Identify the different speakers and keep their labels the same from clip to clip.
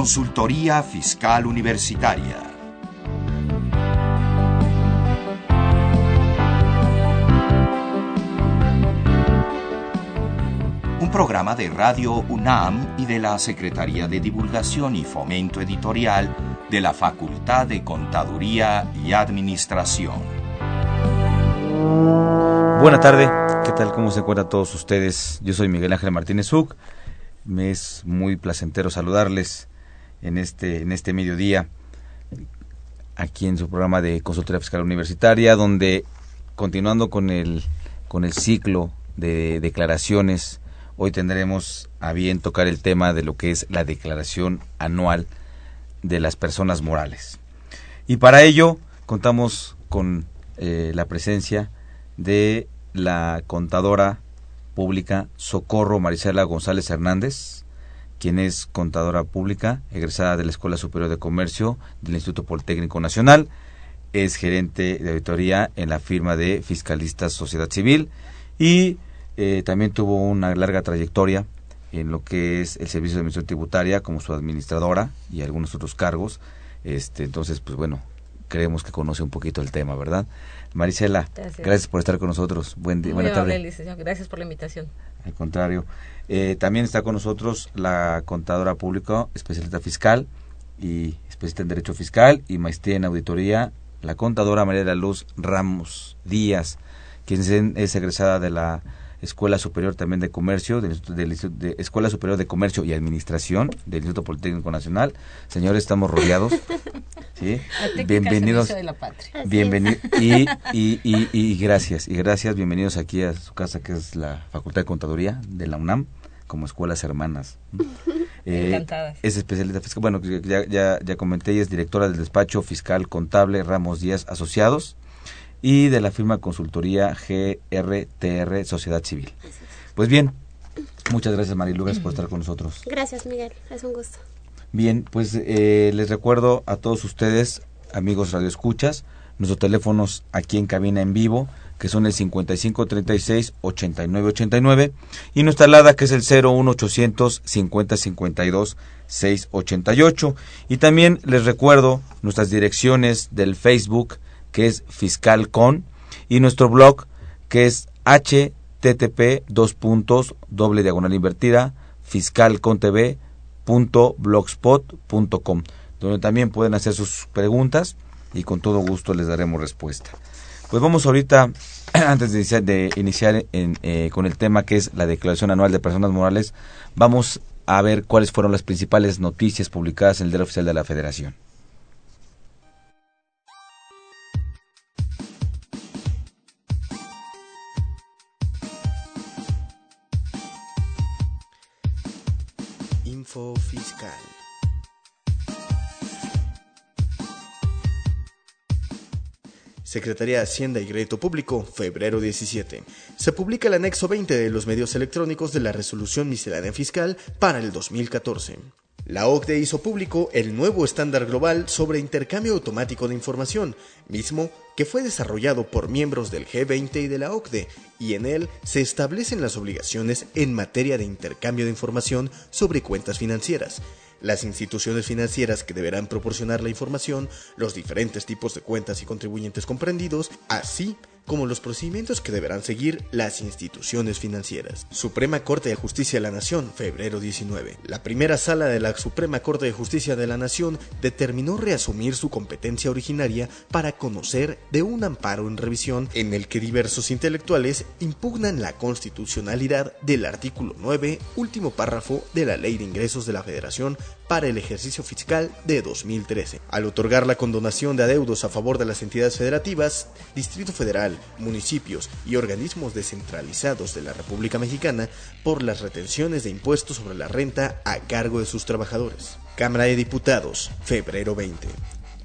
Speaker 1: Consultoría Fiscal Universitaria. Un programa de Radio UNAM y de la Secretaría de Divulgación y Fomento Editorial de la Facultad de Contaduría y Administración.
Speaker 2: Buena tarde, ¿qué tal? ¿Cómo se encuentran todos ustedes? Yo soy Miguel Ángel Martínez Uc. Me es muy placentero saludarles en este, en este mediodía, aquí en su programa de consultoría fiscal universitaria, donde continuando con el, con el ciclo de declaraciones, hoy tendremos a bien tocar el tema de lo que es la declaración anual de las personas morales. Y para ello contamos con eh, la presencia de la contadora pública Socorro Marisela González Hernández, quien es contadora pública, egresada de la Escuela Superior de Comercio del Instituto Politécnico Nacional, es gerente de auditoría en la firma de Fiscalistas Sociedad Civil y eh, también tuvo una larga trayectoria en lo que es el Servicio de Administración Tributaria como su administradora y algunos otros cargos. Este, entonces, pues bueno, creemos que conoce un poquito el tema, ¿verdad? Marisela, gracias, por estar con nosotros. Buen día, buena tarde.
Speaker 3: Gracias por la invitación.
Speaker 2: Al contrario. Eh, también está con nosotros la contadora pública, especialista fiscal y especialista en Derecho Fiscal y maestría en Auditoría, la contadora María de la Luz Ramos Díaz, quien es egresada de la Escuela Superior también de Comercio, de, de, Escuela Superior de Comercio y Administración del Instituto Politécnico Nacional. Señores, estamos rodeados. ¿sí? Bienvenidos. Bienvenidos. Y, y, y, y, gracias, y gracias. Bienvenidos aquí a su casa, que es la Facultad de Contaduría de la UNAM, como escuelas hermanas.
Speaker 3: Eh,
Speaker 2: es especialista fiscal. Bueno, ya, ya, ya comenté, ella es directora del despacho fiscal contable Ramos Díaz Asociados y de la firma consultoría GRTR Sociedad Civil. Pues bien, muchas gracias Marilu, gracias por estar con nosotros.
Speaker 4: Gracias Miguel, es un gusto.
Speaker 2: Bien, pues eh, les recuerdo a todos ustedes, amigos radioescuchas, nuestros teléfonos aquí en cabina en vivo, que son el 5536 8989 y nuestra alada que es el 01800 5052 688 y también les recuerdo nuestras direcciones del Facebook que es fiscal con y nuestro blog que es http dos puntos doble diagonal invertida fiscalcontv.blogspot.com donde también pueden hacer sus preguntas y con todo gusto les daremos respuesta. Pues vamos ahorita, antes de iniciar, eh, con el tema que es la declaración anual de personas morales, vamos a ver cuáles fueron las principales noticias publicadas en el Diario Oficial de la Federación.
Speaker 5: Fiscal. Secretaría de Hacienda y Crédito Público, febrero 17. Se publica el anexo 20 de los medios electrónicos de la Resolución Miscelánea Fiscal para el 2014. La OCDE hizo público el nuevo estándar global sobre intercambio automático de información, mismo que fue desarrollado por miembros del G20 y de la OCDE, y en él se establecen las obligaciones en materia de intercambio de información sobre cuentas financieras, las instituciones financieras que deberán proporcionar la información, los diferentes tipos de cuentas y contribuyentes comprendidos, así como los procedimientos que deberán seguir las instituciones financieras. Suprema Corte de Justicia de la Nación, febrero 19. La primera sala de la Suprema Corte de Justicia de la Nación determinó reasumir su competencia originaria para conocer de un amparo en revisión en el que diversos intelectuales impugnan la constitucionalidad del artículo 9, último párrafo de la Ley de Ingresos de la Federación para el ejercicio fiscal de 2013. Al otorgar la condonación de adeudos a favor de las entidades federativas, Distrito Federal, municipios y organismos descentralizados de la República Mexicana por las retenciones de impuestos sobre la renta a cargo de sus trabajadores. Cámara de Diputados, febrero 20.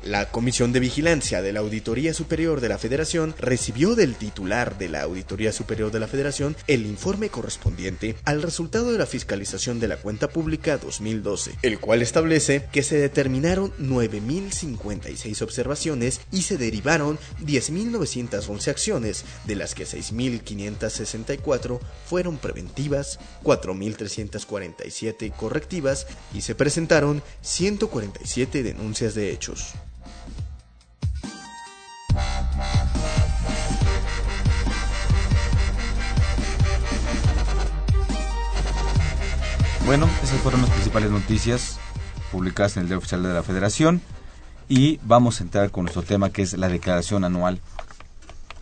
Speaker 5: La Comisión de Vigilancia de la Auditoría Superior de la Federación recibió del titular de la Auditoría Superior de la Federación el informe correspondiente al resultado de la fiscalización de la cuenta pública 2012, el cual establece que se determinaron 9.056 observaciones y se derivaron 10.911 acciones, de las que 6.564 fueron preventivas, 4.347 correctivas y se presentaron 147 denuncias de hechos.
Speaker 2: Bueno, esas fueron las principales noticias publicadas en el Diario Oficial de la Federación y vamos a entrar con nuestro tema que es la declaración anual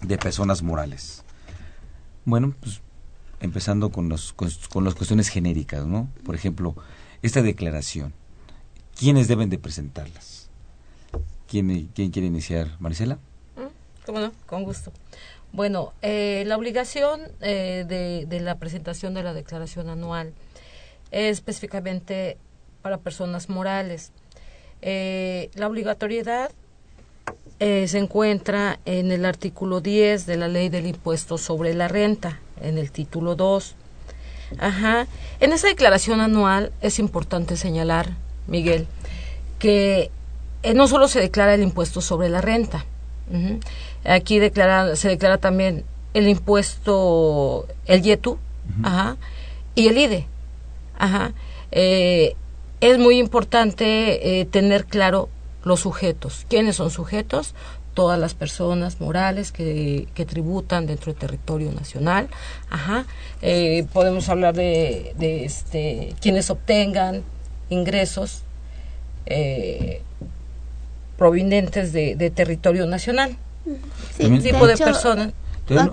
Speaker 2: de personas morales. Bueno, pues empezando con, los, con, las cuestiones genéricas, ¿no? Por ejemplo, esta declaración, ¿quiénes deben de presentarlas? ¿Quién, quién quiere iniciar, Marisela?
Speaker 3: ¿Cómo no? Con gusto. Bueno, eh, la obligación eh, de, la presentación de la declaración anual específicamente para personas morales. Eh, la obligatoriedad se encuentra en el artículo 10 de la ley del impuesto sobre la renta, en el título 2. Ajá. En esa declaración anual es importante señalar, Miguel, que no solo se declara el impuesto sobre la renta, aquí declara, se declara también el impuesto, el YETU, ajá, y el IDE. Ajá. Eh, es muy importante eh, tener claro los sujetos. ¿Quiénes son sujetos? Todas las personas morales que, que tributan dentro del territorio nacional. Ajá. Eh, podemos hablar de, de este, quienes obtengan ingresos provenientes de, de, territorio nacional. Sí, tipo de personas.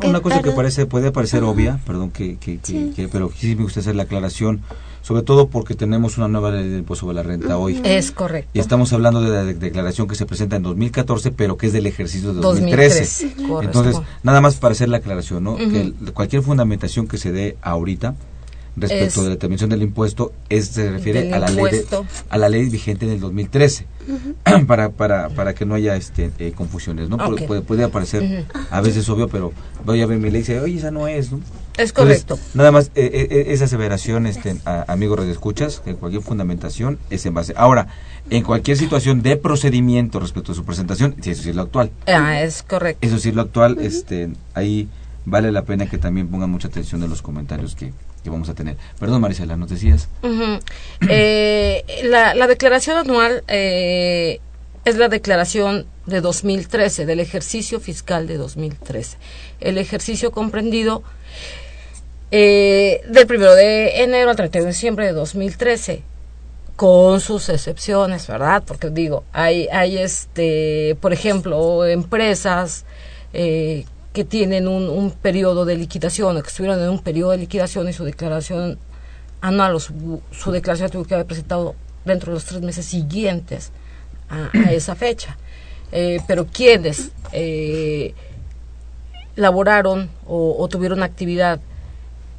Speaker 2: una cosa que parece puede parecer obvia, perdón que, que, que, pero sí me gusta hacer la aclaración sobre todo porque tenemos una nueva ley del impuesto sobre la renta hoy.
Speaker 3: Es correcto.
Speaker 2: Y estamos hablando de la declaración que se presenta en 2014, pero que es del ejercicio de 2013. Entonces, nada más para hacer la aclaración, ¿no? Que cualquier fundamentación que se dé ahorita respecto de la determinación del impuesto es se refiere a la ley a la ley vigente del 2013 para, para, para que no haya este eh, confusiones no puede, puede, aparecer a veces obvio pero voy a ver mi ley y dice oye esa no es ¿no?
Speaker 3: Es correcto.
Speaker 2: nada más, eh, eh, eh, esa aseveración, este, a, amigos escuchas, que cualquier fundamentación es en base. Ahora, en cualquier situación de procedimiento respecto a su presentación, si eso sí es lo actual.
Speaker 3: Ah, es correcto.
Speaker 2: Eso sí es lo actual, este, ahí vale la pena que también pongan mucha atención en los comentarios que, vamos a tener. Perdón, Marisela, ¿nos decías?
Speaker 3: la, la, declaración anual es la declaración de 2013, del ejercicio fiscal de 2013. El ejercicio comprendido eh, del primero de enero al 31 de diciembre de 2013 con sus excepciones, ¿verdad? Porque digo, hay, hay este, por ejemplo, empresas eh, que tienen un, un, periodo de liquidación o que estuvieron en un periodo de liquidación y su declaración anual o su, declaración tuvo que haber presentado dentro de los tres meses siguientes a, esa fecha. Eh, pero quienes eh, laboraron o, o tuvieron actividad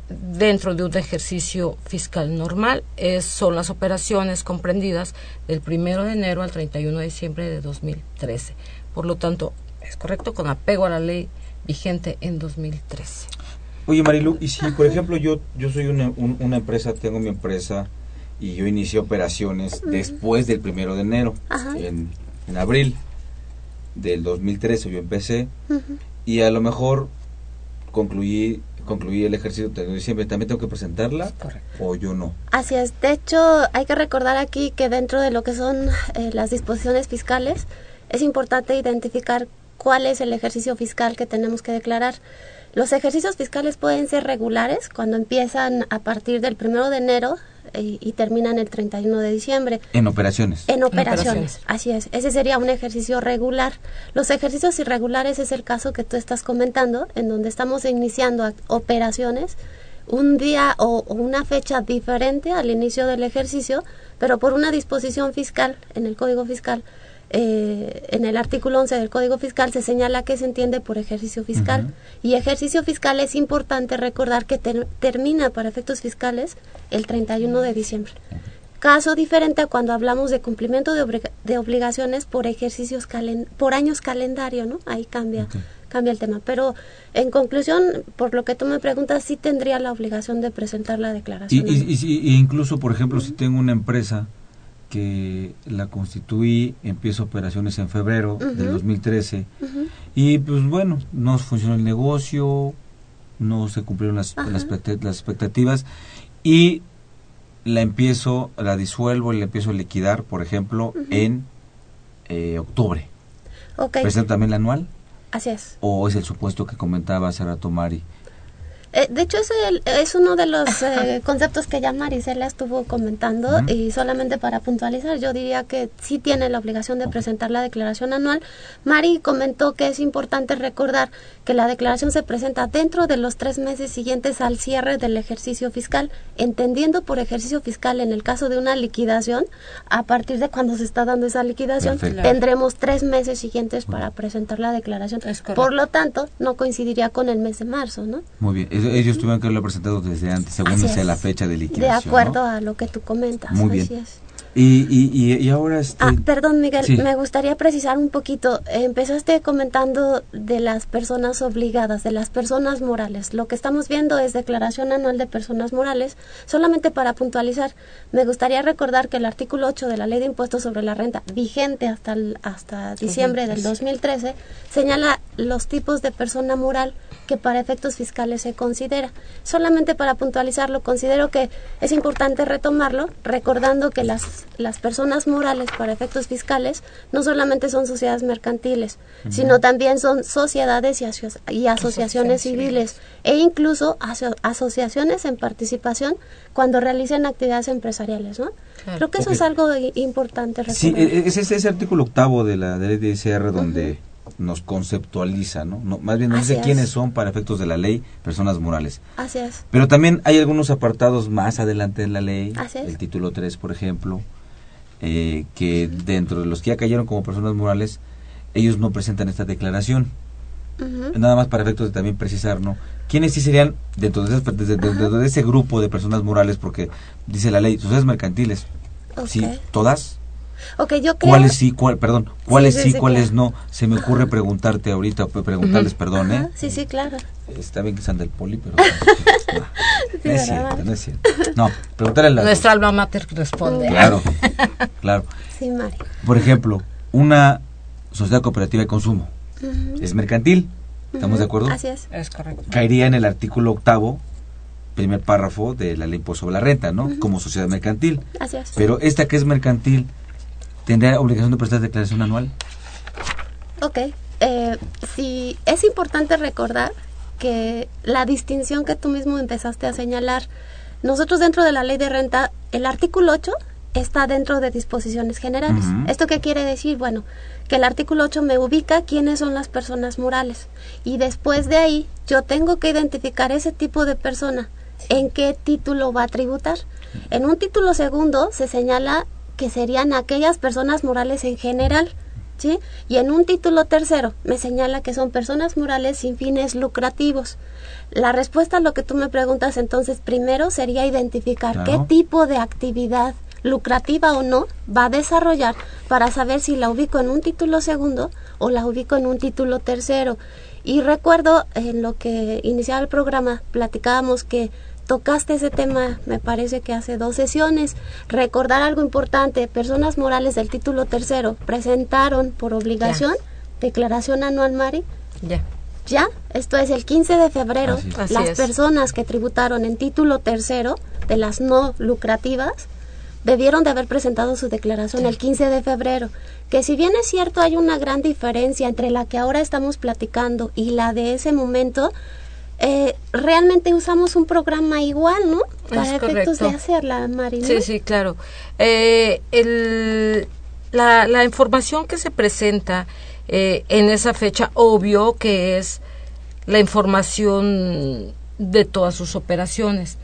Speaker 3: dentro de un ejercicio fiscal normal es, son las operaciones comprendidas del 1 de enero al 31 de diciembre de 2013. Por lo tanto, es correcto con apego a la ley vigente en 2013.
Speaker 2: Oye Marilu, y si por ejemplo yo, yo soy una, una empresa, tengo mi empresa y yo inicié operaciones después del 1 de enero, en, en, abril del 2013 yo empecé y a lo mejor concluí concluí el ejercicio de diciembre, ¿también tengo que presentarla o yo no?
Speaker 4: Así es. De hecho, hay que recordar aquí que dentro de lo que son eh, las disposiciones fiscales, es importante identificar cuál es el ejercicio fiscal que tenemos que declarar. Los ejercicios fiscales pueden ser regulares cuando empiezan a partir del primero de enero y, terminan el 31 de diciembre.
Speaker 2: En operaciones.
Speaker 4: En operaciones, así es. Ese sería un ejercicio regular. Los ejercicios irregulares es el caso que tú estás comentando, en donde estamos iniciando operaciones un día o, una fecha diferente al inicio del ejercicio, pero por una disposición fiscal en el Código Fiscal eh, en el artículo 11 del Código Fiscal se señala que se entiende por ejercicio fiscal. Y ejercicio fiscal es importante recordar que termina para efectos fiscales el 31 de diciembre. Caso diferente a cuando hablamos de cumplimiento de, de obligaciones por ejercicios por años calendario, ¿no? Ahí cambia cambia el tema. Pero en conclusión, por lo que tú me preguntas, sí tendría la obligación de presentar la declaración.
Speaker 2: Y, y, incluso, por ejemplo, si tengo una empresa que la constituí, empiezo operaciones en febrero del 2013 y pues bueno, no funcionó el negocio, no se cumplieron las, las, expectativas y la empiezo, la disuelvo y la empiezo a liquidar, por ejemplo, en eh, octubre. Okay. ¿Presento también la anual?
Speaker 4: Así es.
Speaker 2: ¿O es el supuesto que comentaba hace rato Mari?
Speaker 4: Eh, de hecho, es, es uno de los eh, conceptos que ya Marisela estuvo comentando y solamente para puntualizar, yo diría que sí tiene la obligación de presentar la declaración anual. Mari comentó que es importante recordar que la declaración se presenta dentro de los tres meses siguientes al cierre del ejercicio fiscal, entendiendo por ejercicio fiscal en el caso de una liquidación, a partir de cuando se está dando esa liquidación, tendremos tres meses siguientes para presentar la declaración. Por lo tanto, no coincidiría con el mes de marzo, ¿no?
Speaker 2: Muy bien ellos tuvieron que haberlo presentado desde antes, según sea la fecha de liquidación.
Speaker 4: De acuerdo a lo que tú comentas.
Speaker 2: Muy bien. Y, y, y, ahora este...
Speaker 4: Ah, perdón Miguel, me gustaría precisar un poquito. Empezaste comentando de las personas obligadas, de las personas morales. Lo que estamos viendo es declaración anual de personas morales. Solamente para puntualizar, me gustaría recordar que el artículo 8 de la Ley de Impuestos sobre la Renta, vigente hasta, hasta diciembre del 2013, señala los tipos de persona moral que para efectos fiscales se considera. Solamente para puntualizarlo, considero que es importante retomarlo, recordando que las las, personas morales para efectos fiscales no solamente son sociedades mercantiles, sino también son sociedades y, asociaciones civiles e incluso asociaciones en participación cuando realicen actividades empresariales, ¿no? Creo que eso es algo importante.
Speaker 2: Sí, e, e, es ese, artículo octavo de la, ley de ICR donde nos conceptualiza, ¿no? más bien nos dice quiénes son para efectos de la ley personas morales.
Speaker 4: Así es.
Speaker 2: Pero también hay algunos apartados más adelante en la ley, el título 3, por ejemplo, eh, que dentro de los que ya cayeron como personas morales, ellos no presentan esta declaración. Nada más para efectos de también precisar, ¿no? ¿Quiénes sí serían dentro de, ese, de, ese grupo de personas morales? Porque dice la ley, sociedades mercantiles. ¿Sí? ¿Todas?
Speaker 4: Okay, yo
Speaker 2: ¿Cuáles sí, cuál, perdón, cuáles sí, cuáles no? Se me ocurre preguntarte ahorita, preguntarles, perdón, ¿eh?
Speaker 4: Sí, sí, claro.
Speaker 2: Está bien que sean del poli, pero no, es cierto, no es cierto. No, preguntarle a la
Speaker 3: Nuestra alma mater responde.
Speaker 2: Claro, claro.
Speaker 4: Sí, Mari.
Speaker 2: Por ejemplo, una sociedad cooperativa de consumo es mercantil, ¿estamos de acuerdo?
Speaker 4: Así es.
Speaker 3: Es correcto.
Speaker 2: Caería en el artículo octavo primer párrafo de la ley impuesto sobre la renta, ¿no? Como sociedad mercantil.
Speaker 4: Así es.
Speaker 2: Pero esta que es mercantil ¿Tendrá obligación de prestar declaración anual?
Speaker 4: Ok. Eh, sí, es importante recordar que la distinción que tú mismo empezaste a señalar, nosotros dentro de la ley de renta, el artículo 8 está dentro de disposiciones generales. ¿Esto qué quiere decir? Bueno, que el artículo 8 me ubica quiénes son las personas morales y después de ahí yo tengo que identificar ese tipo de persona, en qué título va a tributar. En un título segundo se señala que serían aquellas personas morales en general. ¿Sí? Y en un título tercero me señala que son personas morales sin fines lucrativos. La respuesta a lo que tú me preguntas entonces primero sería identificar qué tipo de actividad lucrativa o no va a desarrollar para saber si la ubico en un título segundo o la ubico en un título tercero. Y recuerdo en lo que iniciaba el programa platicábamos que tocaste ese tema, me parece que hace dos sesiones. Recordar algo importante, personas morales del título tercero presentaron por obligación declaración anual, Mari.
Speaker 3: Ya.
Speaker 4: Ya, esto es el 15 de febrero. las personas que tributaron en título tercero de las no lucrativas debieron de haber presentado su declaración el 15 de febrero. Que si bien es cierto hay una gran diferencia entre la que ahora estamos platicando y la de ese momento, eh, realmente usamos un programa igual, ¿no? Para efectos de hacerla, Marina.
Speaker 3: Sí, sí, claro. Eh, el, la, la, información que se presenta eh, en esa fecha, obvio que es la información de todas sus operaciones,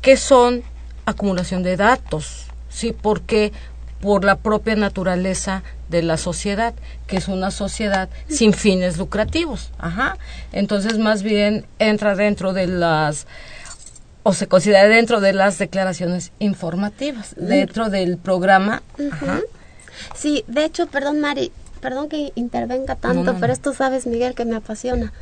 Speaker 3: que son acumulación de datos, ¿sí? Porque por la propia naturaleza de la sociedad, que es una sociedad sin fines lucrativos. Ajá. Entonces, más bien entra dentro de las o se considera dentro de las declaraciones informativas, dentro del programa. Ajá.
Speaker 4: Sí, de hecho, perdón Mari, perdón que intervenga tanto,
Speaker 3: No, no,
Speaker 4: pero esto sabes Miguel que me apasiona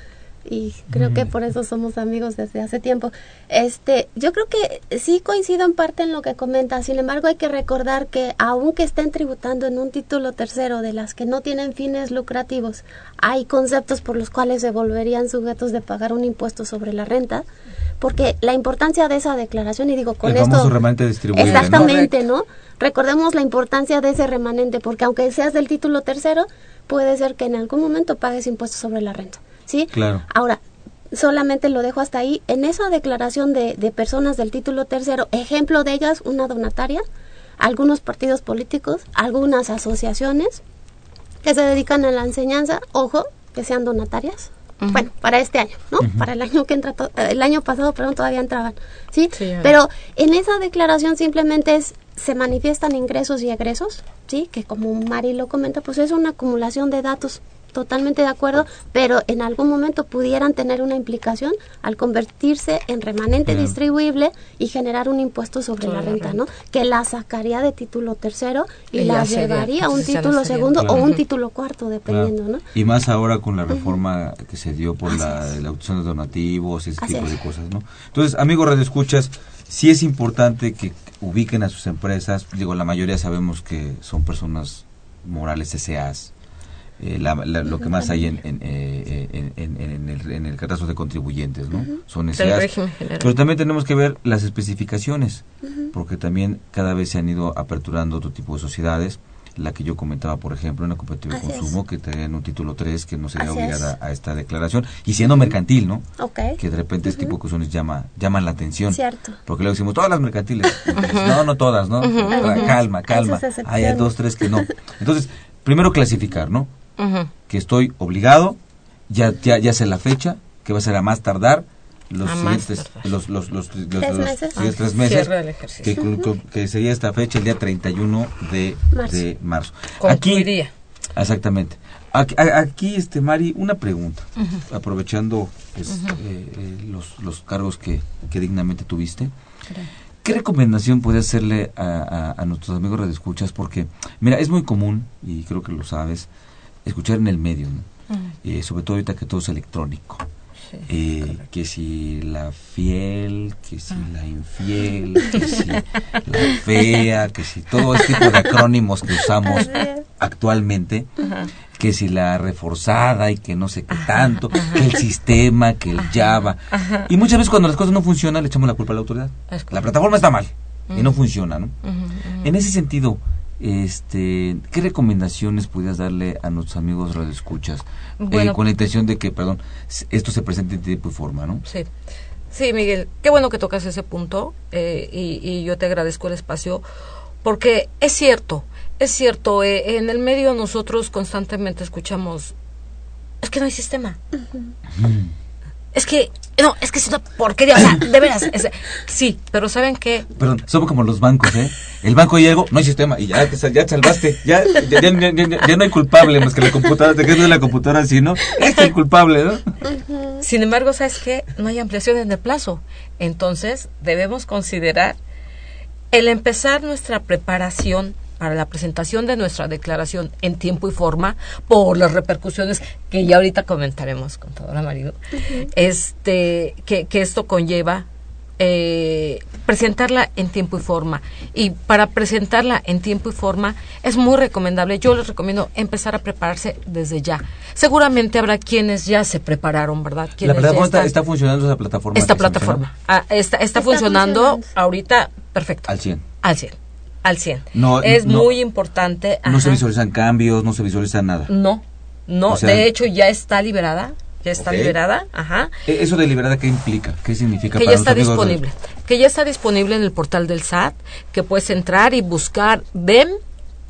Speaker 4: y creo que por eso somos amigos desde hace tiempo. Este, yo creo que sí coincido en parte en lo que comenta, sin embargo hay que recordar que aunque estén tributando en un título tercero de las que no tienen fines lucrativos, hay conceptos por los cuales se volverían sujetos de pagar un impuesto sobre la renta, porque la importancia de esa declaración y digo con
Speaker 2: el
Speaker 4: esto
Speaker 2: remanente distribuible, ¿no?
Speaker 4: Exactamente, ¿no? Recordemos la importancia de ese remanente, porque aunque seas del título tercero, puede ser que en algún momento pagues impuestos sobre la renta, ¿sí?
Speaker 2: Claro.
Speaker 4: Ahora, solamente lo dejo hasta ahí. En esa declaración de, de personas del título tercero, ejemplo de ellas, una donataria, algunos partidos políticos, algunas asociaciones que se dedican a la enseñanza, ojo, que sean donatarias. Bueno, para este año, ¿no? Para el año que entra, to- eh, el año pasado, perdón, todavía entraban, ¿sí?
Speaker 3: Sí.
Speaker 4: Pero en esa declaración simplemente es, se manifiestan ingresos y egresos, ¿sí? Que como Mari lo comenta, pues es una acumulación de datos, totalmente de acuerdo, pero en algún momento pudieran tener una implicación al convertirse en remanente distribuible y generar un impuesto sobre la renta. ¿no? Que la sacaría de título tercero y,
Speaker 3: Y
Speaker 4: la
Speaker 3: sería,
Speaker 4: llevaría a un título segundo o un título cuarto, dependiendo,
Speaker 2: Claro.
Speaker 4: ¿no?
Speaker 2: Y más ahora con la reforma que se dio por
Speaker 4: Así
Speaker 2: la, la opción de donativos, ese
Speaker 4: Así
Speaker 2: tipo
Speaker 4: es.
Speaker 2: de cosas, ¿no? Entonces, amigos Radio Escuchas, sí es importante que ubiquen a sus empresas. Digo, la mayoría sabemos que son personas morales SAs. Eh, la- la- lo que más hay en, en, eh, en, en- en el, en el catastro de contribuyentes, ¿no? Son
Speaker 3: Del
Speaker 2: SAs.
Speaker 3: régimen general.
Speaker 2: Pero también tenemos que ver las especificaciones, porque también cada vez se han ido aperturando otro tipo de sociedades. La que yo comentaba, por ejemplo, en la cooperativa de
Speaker 4: es.
Speaker 2: consumo, que tenían un título 3 que no sería
Speaker 4: Así
Speaker 2: obligada
Speaker 4: es.
Speaker 2: a esta declaración, y siendo mercantil, ¿no?
Speaker 4: Ok.
Speaker 2: Que de repente este tipo de cuestiones llama, llaman la atención.
Speaker 4: Cierto.
Speaker 2: Porque luego decimos, todas las mercantiles. Entonces, no, no todas, ¿no? Calma, calma. Hay dos, tres que no. Entonces, primero clasificar, ¿no? Que estoy obligado, ya, ya, ya sé la fecha, que va a ser a más tardar los
Speaker 3: A
Speaker 2: siguientes, los, los, los, los-
Speaker 4: Tres
Speaker 2: los
Speaker 4: meses.
Speaker 2: siguientes tres
Speaker 3: Ah,
Speaker 2: meses,
Speaker 3: del ejercicio.
Speaker 2: que, sería esta fecha, el día 31 de
Speaker 4: Marzo.
Speaker 2: de marzo.
Speaker 3: Concluiría.
Speaker 2: Exactamente. Aquí, a- aquí, este Mari, una pregunta, aprovechando pues, eh, eh, los, los cargos que, que dignamente tuviste. ¿Qué recomendación puede hacerle a, a- a nuestros amigos radioescuchas? Porque, mira, es muy común, y creo que lo sabes, escuchar en el medio, ¿no? Eh, sobre todo ahorita que todo es electrónico.
Speaker 3: Sí,
Speaker 2: Eh, que si la fiel, que si la infiel, que si la fea, que si todo este tipo de acrónimos que usamos actualmente, que si la reforzada y que no sé qué tanto, que el sistema, que el Java. Y muchas veces cuando las cosas no funcionan le echamos la culpa a la autoridad. La plataforma está mal y no funciona, ¿no? En ese sentido, este, ¿qué recomendaciones pudieras darle a nuestros amigos radioescuchas eh,
Speaker 3: Bueno.
Speaker 2: con la intención de que, perdón, esto se presente en tiempo y forma, ¿no?
Speaker 3: Sí. Sí, Miguel, qué bueno que tocas ese punto eh, y, y yo te agradezco el espacio porque es cierto, es cierto, eh, en el medio nosotros constantemente escuchamos, es que no hay sistema. Es que, no, es que es una porquería, o sea, de veras, es- sí, pero ¿saben qué?
Speaker 2: Perdón, somos como los bancos, ¿eh? El banco llegó, no hay sistema y ya te, sal- ya te salvaste, ya, ya, ya- ya- ya- ya no hay culpable más que la computadora, te quedas de la computadora así, ¿no? Este es el culpable, ¿no?
Speaker 3: Sin embargo, ¿sabes qué? No hay ampliación en el plazo. Entonces, debemos considerar el empezar nuestra preparación para la presentación de nuestra declaración en tiempo y forma por las repercusiones que ya ahorita comentaremos con todo marido. Este que, que esto conlleva eh, presentarla en tiempo y forma. Y para presentarla en tiempo y forma es muy recomendable. Yo les recomiendo empezar a prepararse desde ya. Seguramente habrá quienes ya se prepararon verdad
Speaker 2: La plataforma está, está funcionando esa plataforma.
Speaker 3: esta plataforma. Ah, está, está,
Speaker 4: Está
Speaker 3: funcionando
Speaker 4: funcionando.
Speaker 3: ahorita perfecto.
Speaker 2: Al 100.
Speaker 3: al 100 al 100
Speaker 2: No,
Speaker 3: es
Speaker 2: no-
Speaker 3: muy importante
Speaker 2: No se visualizan cambios, no se visualiza nada.
Speaker 3: no no
Speaker 2: O sea-
Speaker 3: de hecho ya está liberada ya está liberada ajá.
Speaker 2: E- ¿Eso de liberada qué implica? ¿Qué significa
Speaker 3: que
Speaker 2: para
Speaker 3: ya está
Speaker 2: amigos
Speaker 3: disponible, que ya está disponible en el portal del SAT, que puedes entrar y buscar DEM,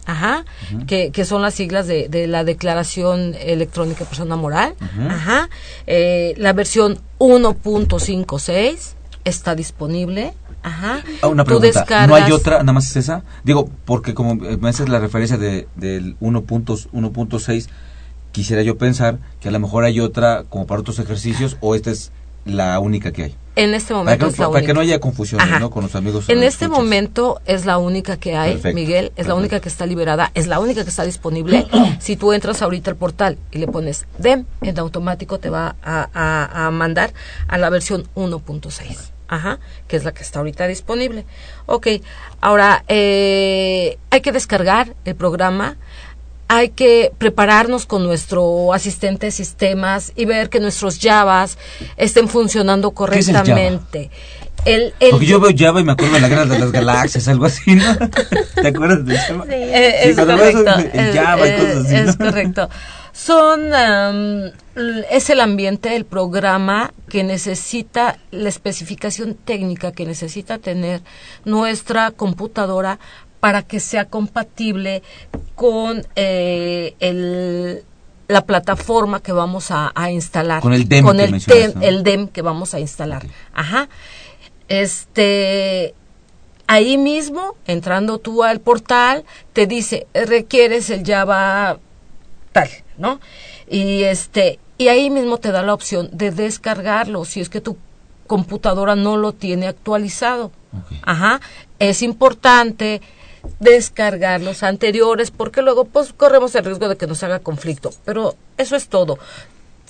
Speaker 3: ajá, que, que son las siglas de, de la Declaración Electrónica de Persona Moral, ajá, eh, la versión 1.56 está disponible, ajá.
Speaker 2: Ah, una pregunta, ¿no hay otra, nada más es esa? Digo, porque como me haces la referencia de, del 1.6, 1.6, quisiera yo pensar que a lo mejor hay otra como para otros ejercicios o esta es la única que hay.
Speaker 3: En este momento
Speaker 2: para que,
Speaker 3: es la
Speaker 2: para
Speaker 3: única.
Speaker 2: que no haya confusiones
Speaker 3: Ajá.
Speaker 2: ¿no? con los amigos.
Speaker 3: En
Speaker 2: los
Speaker 3: este
Speaker 2: escuchas.
Speaker 3: momento es la única que hay,
Speaker 2: Perfecto,
Speaker 3: Miguel, es la única que está liberada, es la única que está disponible. si tú entras ahorita al portal y le pones DEM, en automático te va a, a- a mandar a la versión 1.6. Ajá, que es la que está ahorita disponible. Ok, ahora eh, hay que descargar el programa, hay que prepararnos con nuestro asistente de sistemas y ver que nuestros Javas estén funcionando
Speaker 2: ¿Qué es el Java?
Speaker 3: correctamente. El, el-
Speaker 2: Porque yo veo Java y me acuerdo de la guerra de las galaxias, algo así, ¿no? ¿Te acuerdas de Java?
Speaker 4: Sí.
Speaker 3: Eh,
Speaker 2: Sí,
Speaker 3: es correcto.
Speaker 2: el Java y
Speaker 3: eh,
Speaker 2: cosas así,
Speaker 3: Es
Speaker 2: ¿no?
Speaker 3: correcto. Son, l- es el ambiente, el programa que necesita, la especificación técnica que necesita tener nuestra computadora para que sea compatible con eh, el la plataforma que vamos a, a instalar.
Speaker 2: Con el DEM
Speaker 3: Con
Speaker 2: que
Speaker 3: el,
Speaker 2: ¿no?
Speaker 3: el DEM que vamos a instalar. Ajá. Este, ahí mismo, entrando tú al portal, te dice, requieres el Java tal, ¿no? Y este, y ahí mismo te da la opción de descargarlo si es que tu computadora no lo tiene actualizado. Ajá. Es importante descargar los anteriores porque luego pues corremos el riesgo de que nos haga conflicto. Pero eso es todo.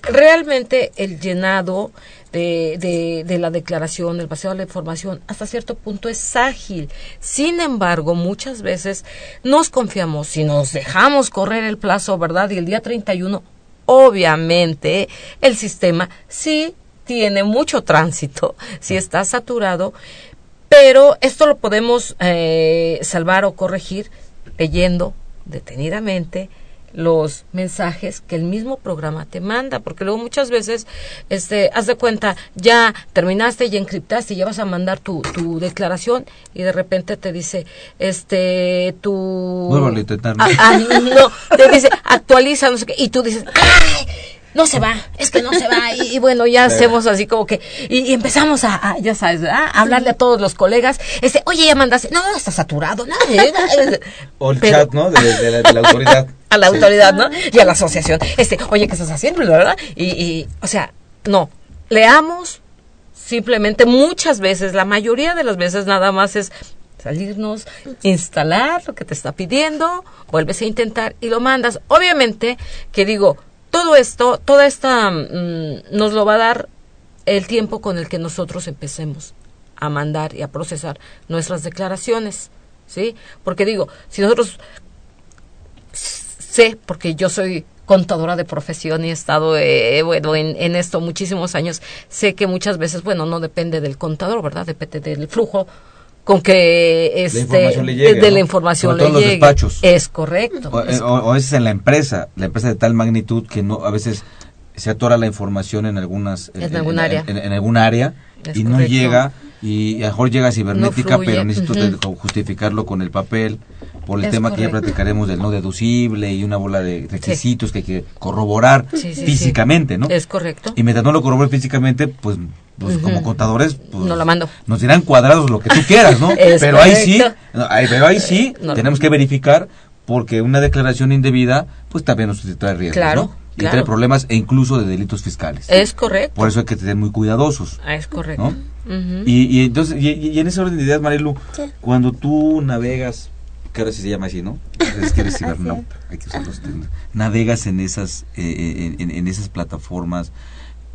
Speaker 3: Realmente el llenado de, de, de la declaración, el vaciado de la información, hasta cierto punto es ágil. Sin embargo, muchas veces nos confiamos, si nos dejamos correr el plazo, ¿verdad? Y el día 31, obviamente, el sistema sí tiene mucho tránsito, sí está saturado, pero esto lo podemos eh, salvar o corregir leyendo detenidamente los mensajes que el mismo programa te manda, porque luego muchas veces, este, haz de cuenta, ya terminaste, ya encriptaste, ya vas a mandar tu, tu declaración y de repente te dice, este, tu...
Speaker 2: ¿no?
Speaker 3: Ah, ah, no, te dice, actualiza, no sé qué, y tú dices, ¡ay! No se va, es que no se va. Y, y bueno, ya hacemos así como que. Y, y empezamos a, a, ya sabes, ¿verdad? a hablarle a todos los colegas. Este, oye, ya mandaste. No, está saturado. No, eh, eh,
Speaker 2: O el
Speaker 3: pero-
Speaker 2: chat, ¿no? De, de la, de la autoridad.
Speaker 3: A la autoridad, ¿no? Y a la asociación. Este, oye, ¿qué estás haciendo? ¿Verdad? Y, y, o sea, no. Leamos simplemente muchas veces, la mayoría de las veces nada más es salirnos, instalar lo que te está pidiendo, vuelves a intentar y lo mandas. Obviamente que digo, todo esto, toda esta mm, nos lo va a dar el tiempo con el que nosotros empecemos a mandar y a procesar nuestras declaraciones, ¿sí? Porque digo, si nosotros sé, porque yo soy contadora de profesión y he estado, eh, bueno, en, en esto muchísimos años, sé que muchas veces, bueno, no depende del contador, ¿verdad? Depende del flujo con que este
Speaker 2: información le
Speaker 3: de-
Speaker 2: llegue,
Speaker 3: de,
Speaker 2: ¿no?
Speaker 3: la información
Speaker 2: Sobre
Speaker 3: le llegue.
Speaker 2: despachos.
Speaker 3: Es correcto.
Speaker 2: O,
Speaker 3: es-
Speaker 2: o, o a veces en la empresa, la empresa de tal magnitud que no a veces se atora la información en algunas
Speaker 3: En algún área.
Speaker 2: en, algún área
Speaker 3: Es
Speaker 2: y no llega y a lo mejor llega cibernética pero necesito justificarlo con el papel por el
Speaker 3: Es
Speaker 2: tema que ya platicaremos del no deducible y una bola de requisitos que hay que corroborar
Speaker 3: Sí, sí, sí.
Speaker 2: físicamente, ¿no?
Speaker 3: Es correcto.
Speaker 2: Y mientras no lo corrobore físicamente, pues, pues como contadores, pues,
Speaker 3: No la mando.
Speaker 2: nos dirán cuadrados lo que tú quieras, ¿no?
Speaker 3: Es
Speaker 2: pero ahí sí, no, ahí- pero ahí sí
Speaker 3: No la
Speaker 2: tenemos que verificar porque una declaración indebida, pues también nos trae riesgos,
Speaker 3: Claro,
Speaker 2: ¿no? Y
Speaker 3: claro.
Speaker 2: trae problemas e incluso de delitos fiscales.
Speaker 3: Es correcto.
Speaker 2: Por eso hay que tener muy cuidadosos,
Speaker 3: Ah, Es correcto.
Speaker 2: Y, y entonces, y, y en ese orden de ideas, Marilu,
Speaker 4: Sí.
Speaker 2: cuando tú navegas, que ahora sí se llama así, ¿no? Es que eres cibernauta, hay que usar los términos. Navegas en esas, eh, en, en- esas plataformas,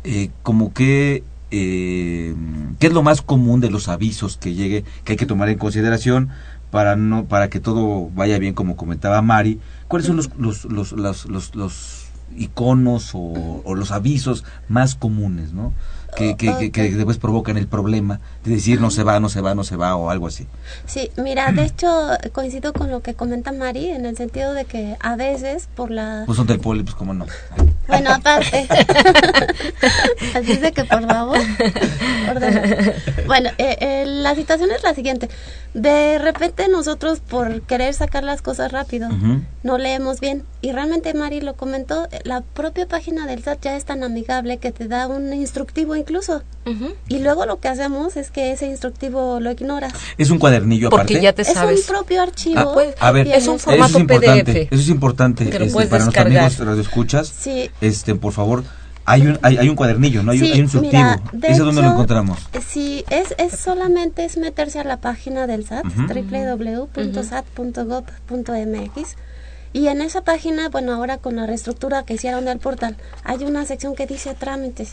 Speaker 2: eh, como que, eh, ¿qué es lo más común de los avisos que llegue, que hay que tomar en consideración para no, para que todo vaya bien, como comentaba Mari? ¿Cuáles son los, los, los, los, los, los iconos o, o los avisos más comunes, ¿no? Que, que, que- que después provocan el problema de decir no se va, no se va, no se va o algo así.
Speaker 4: Sí, mira, de hecho coincido con lo que comenta Mari en el sentido de que a veces por la...
Speaker 2: Pues son del poli, pues cómo no.
Speaker 4: Bueno, aparte. Así de que por favor. ordena. Bueno, eh, eh, la situación es la siguiente. De repente nosotros por querer sacar las cosas rápido no leemos bien. Y realmente Mari lo comentó, la propia página del SAT ya es tan amigable que te da un instructivo incluso. Y luego lo que hacemos es que ese instructivo lo ignoras.
Speaker 2: Es un cuadernillo
Speaker 3: Porque
Speaker 2: aparte.
Speaker 3: ya te
Speaker 4: Es
Speaker 3: sabes.
Speaker 4: un propio archivo.
Speaker 2: Ah,
Speaker 3: pues,
Speaker 2: a ver,
Speaker 3: es un formato
Speaker 2: eso es importante,
Speaker 3: PDF.
Speaker 2: Eso es importante este, para nuestros amigos radioescuchas.
Speaker 4: Sí.
Speaker 2: Este, por favor, Hay un, hay, hay un cuadernillo, ¿no? Hay, un-
Speaker 4: Sí,
Speaker 2: hay un instructivo.
Speaker 4: mira, de
Speaker 2: ¿Ese dónde lo
Speaker 4: hecho,
Speaker 2: encontramos?
Speaker 4: eh, Sí, es, es solamente es meterse a la página del SAT,
Speaker 2: Ujú.
Speaker 4: www.sat.gov.mx y en esa página, bueno, ahora con la reestructura que hicieron del portal, hay una sección que dice trámites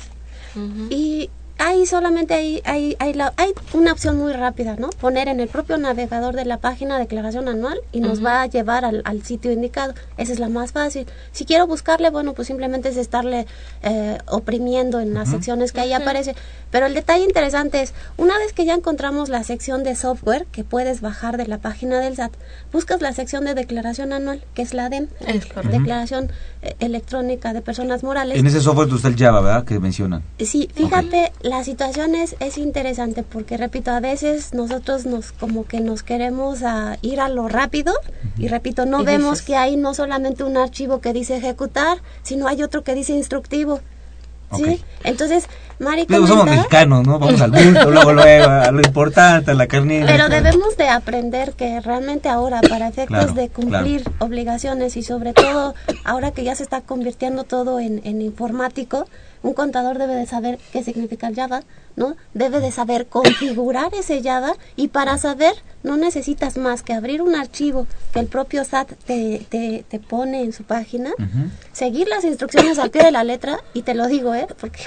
Speaker 4: y ahí solamente hay, hay, hay, la- hay una opción muy rápida, ¿no? Poner en el propio navegador de la página declaración anual y nos va a llevar al, al sitio indicado. Esa es la más fácil. Si quiero buscarle, bueno, pues simplemente es estarle eh, oprimiendo en las secciones que ahí aparece. Pero el detalle interesante es, una vez que ya encontramos la sección de software que puedes bajar de la página del SAT, buscas la sección de declaración anual, que es la DEM,
Speaker 3: Es.
Speaker 4: Declaración eh, Electrónica de Personas Morales.
Speaker 2: En ese software está el Java, ¿verdad? Que mencionan.
Speaker 4: Sí, fíjate, la situación es, es interesante porque, repito, a veces nosotros nos como que nos queremos a ir a lo rápido y, repito, no
Speaker 3: Y
Speaker 4: vemos
Speaker 3: dices-
Speaker 4: que hay no solamente un archivo que dice ejecutar, sino hay otro que dice instructivo. ¿Sí? Entonces, Mari
Speaker 2: Pero somos mexicanos, ¿no? Vamos al bulto, luego, luego, a lo importante, a la carnita.
Speaker 4: Pero debemos de aprender que realmente ahora, para efectos
Speaker 2: Claro,
Speaker 4: de cumplir obligaciones y sobre todo ahora que ya se está convirtiendo todo en, en informático, un contador debe de saber qué significa el Java, ¿no? Debe de saber configurar ese Java y para saber no necesitas más que abrir un archivo que el propio SAT te, te, te pone en su página, seguir las instrucciones al pie de la letra, y te lo digo, ¿eh? Porque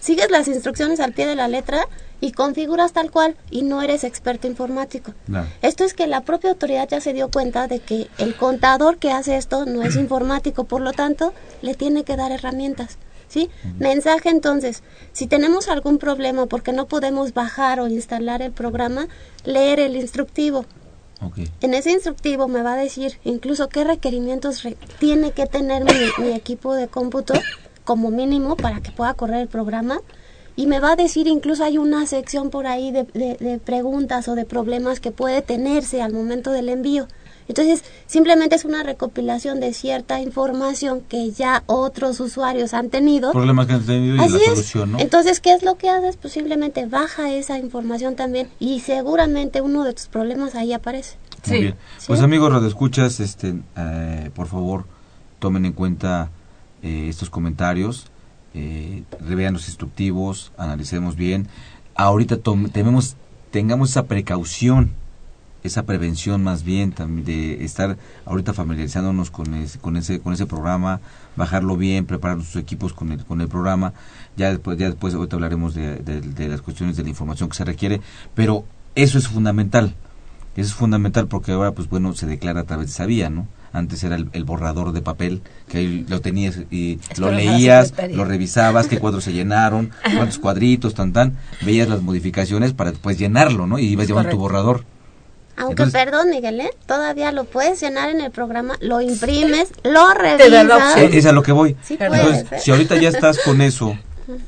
Speaker 4: sigues las instrucciones al pie de la letra y configuras tal cual y no eres experto informático. Esto es que la propia autoridad ya se dio cuenta de que el contador que hace esto no es informático, por lo tanto, le tiene que dar herramientas. ¿Sí? Mensaje entonces, si tenemos algún problema porque no podemos bajar o instalar el programa, leer el instructivo. En ese instructivo me va a decir incluso qué requerimientos re- tiene que tener mi, mi equipo de cómputo como mínimo para que pueda correr el programa. Y me va a decir incluso hay una sección por ahí de, de- de preguntas o de problemas que puede tenerse al momento del envío. Entonces, simplemente es una recopilación de cierta información que ya otros usuarios han tenido.
Speaker 2: Problemas que han tenido y
Speaker 4: Así
Speaker 2: la
Speaker 4: es.
Speaker 2: solución, ¿no?
Speaker 4: Entonces, ¿qué es lo que haces? Pues simplemente baja esa información también y seguramente uno de tus problemas ahí aparece.
Speaker 2: Muy
Speaker 3: Sí.
Speaker 2: bien. Pues amigos radioescuchas, este, eh, por favor, tomen en cuenta eh, estos comentarios, eh, revean los instructivos, analicemos bien. Ahorita tom- tememos, tengamos esa precaución, esa prevención más bien también de estar ahorita familiarizándonos con ese, con ese, con ese programa, bajarlo bien, preparar nuestros equipos con el, con el programa. Ya después, ya después ahorita hablaremos de, de- de las cuestiones de la información que se requiere, pero eso es fundamental. Eso es fundamental porque ahora, pues bueno, se declara a través de esa vía, ¿no? Antes era el, el borrador de papel, que ahí lo tenías y lo
Speaker 3: Espero
Speaker 2: leías, lo revisabas, qué cuadros se llenaron, cuántos cuadritos, tan, tan, veías las modificaciones para después llenarlo, ¿no? Y ibas llevando tu borrador.
Speaker 4: Aunque
Speaker 2: Entonces-
Speaker 4: perdón, Miguel, ¿eh? todavía lo puedes llenar en el programa, lo imprimes, lo
Speaker 3: Te da la
Speaker 4: revisas.
Speaker 3: opción.
Speaker 2: Eh, Es a lo que voy.
Speaker 4: Sí puedes,
Speaker 2: Entonces,
Speaker 4: ¿eh?
Speaker 2: si ahorita ya estás con eso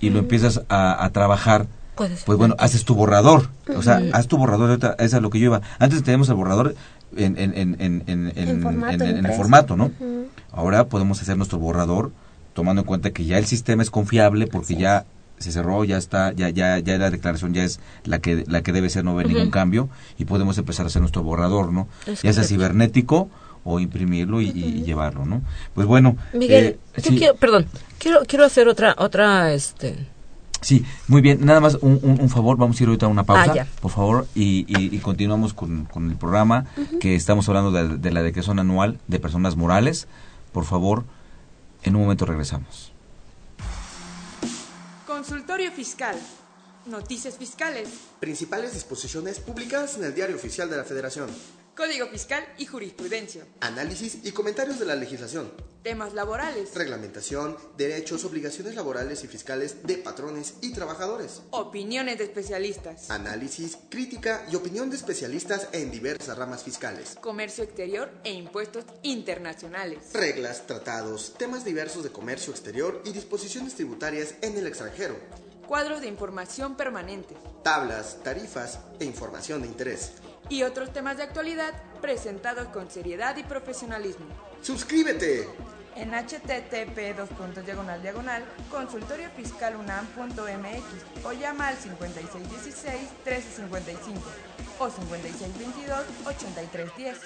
Speaker 2: y lo empiezas a, a trabajar, pues bueno, haces tu borrador. O sea, haz tu borrador, ahorita, es a lo que yo iba. Antes teníamos el borrador en, en, en, en, en,
Speaker 4: En formato
Speaker 2: en- en el formato, ¿no? Ahora podemos hacer nuestro borrador tomando en cuenta que ya el sistema es confiable porque ya se cerró, ya está, ya, ya, ya la declaración ya es la que, la que debe ser, no haber ningún cambio y podemos empezar a hacer nuestro borrador, ¿no?
Speaker 3: Es
Speaker 2: ya sea cibernético o imprimirlo y, y llevarlo, ¿no? Pues bueno,
Speaker 3: Miguel,
Speaker 2: eh,
Speaker 3: yo
Speaker 2: sí.
Speaker 3: quiero, perdón, quiero, quiero hacer otra, otra, este,
Speaker 2: Sí, muy bien. Nada más un, un, un favor, vamos a ir ahorita a una pausa,
Speaker 3: Ah, ya.
Speaker 2: por favor, y, y, y continuamos con, con el programa que estamos hablando de, de la declaración anual de personas morales. Por favor, en un momento regresamos.
Speaker 6: Consultorio Fiscal. Noticias fiscales.
Speaker 5: Principales disposiciones publicadas en el Diario Oficial de la Federación.
Speaker 6: Código Fiscal y Jurisprudencia.
Speaker 5: Análisis y comentarios de la legislación.
Speaker 6: Temas laborales.
Speaker 5: Reglamentación, derechos, obligaciones laborales y fiscales de patrones y trabajadores.
Speaker 6: Opiniones de especialistas.
Speaker 5: Análisis, crítica y opinión de especialistas en diversas ramas fiscales.
Speaker 6: Comercio exterior e impuestos internacionales.
Speaker 5: Reglas, tratados, temas diversos de comercio exterior y disposiciones tributarias en el extranjero.
Speaker 6: Cuadros de información permanente.
Speaker 5: Tablas, tarifas e información de interés.
Speaker 6: Y otros temas de actualidad presentados con seriedad y profesionalismo.
Speaker 5: ¡Suscríbete!
Speaker 6: En http diagonal diagonal consultoriofiscalunam.mx o llama al 5616-1355 o 5622-8310.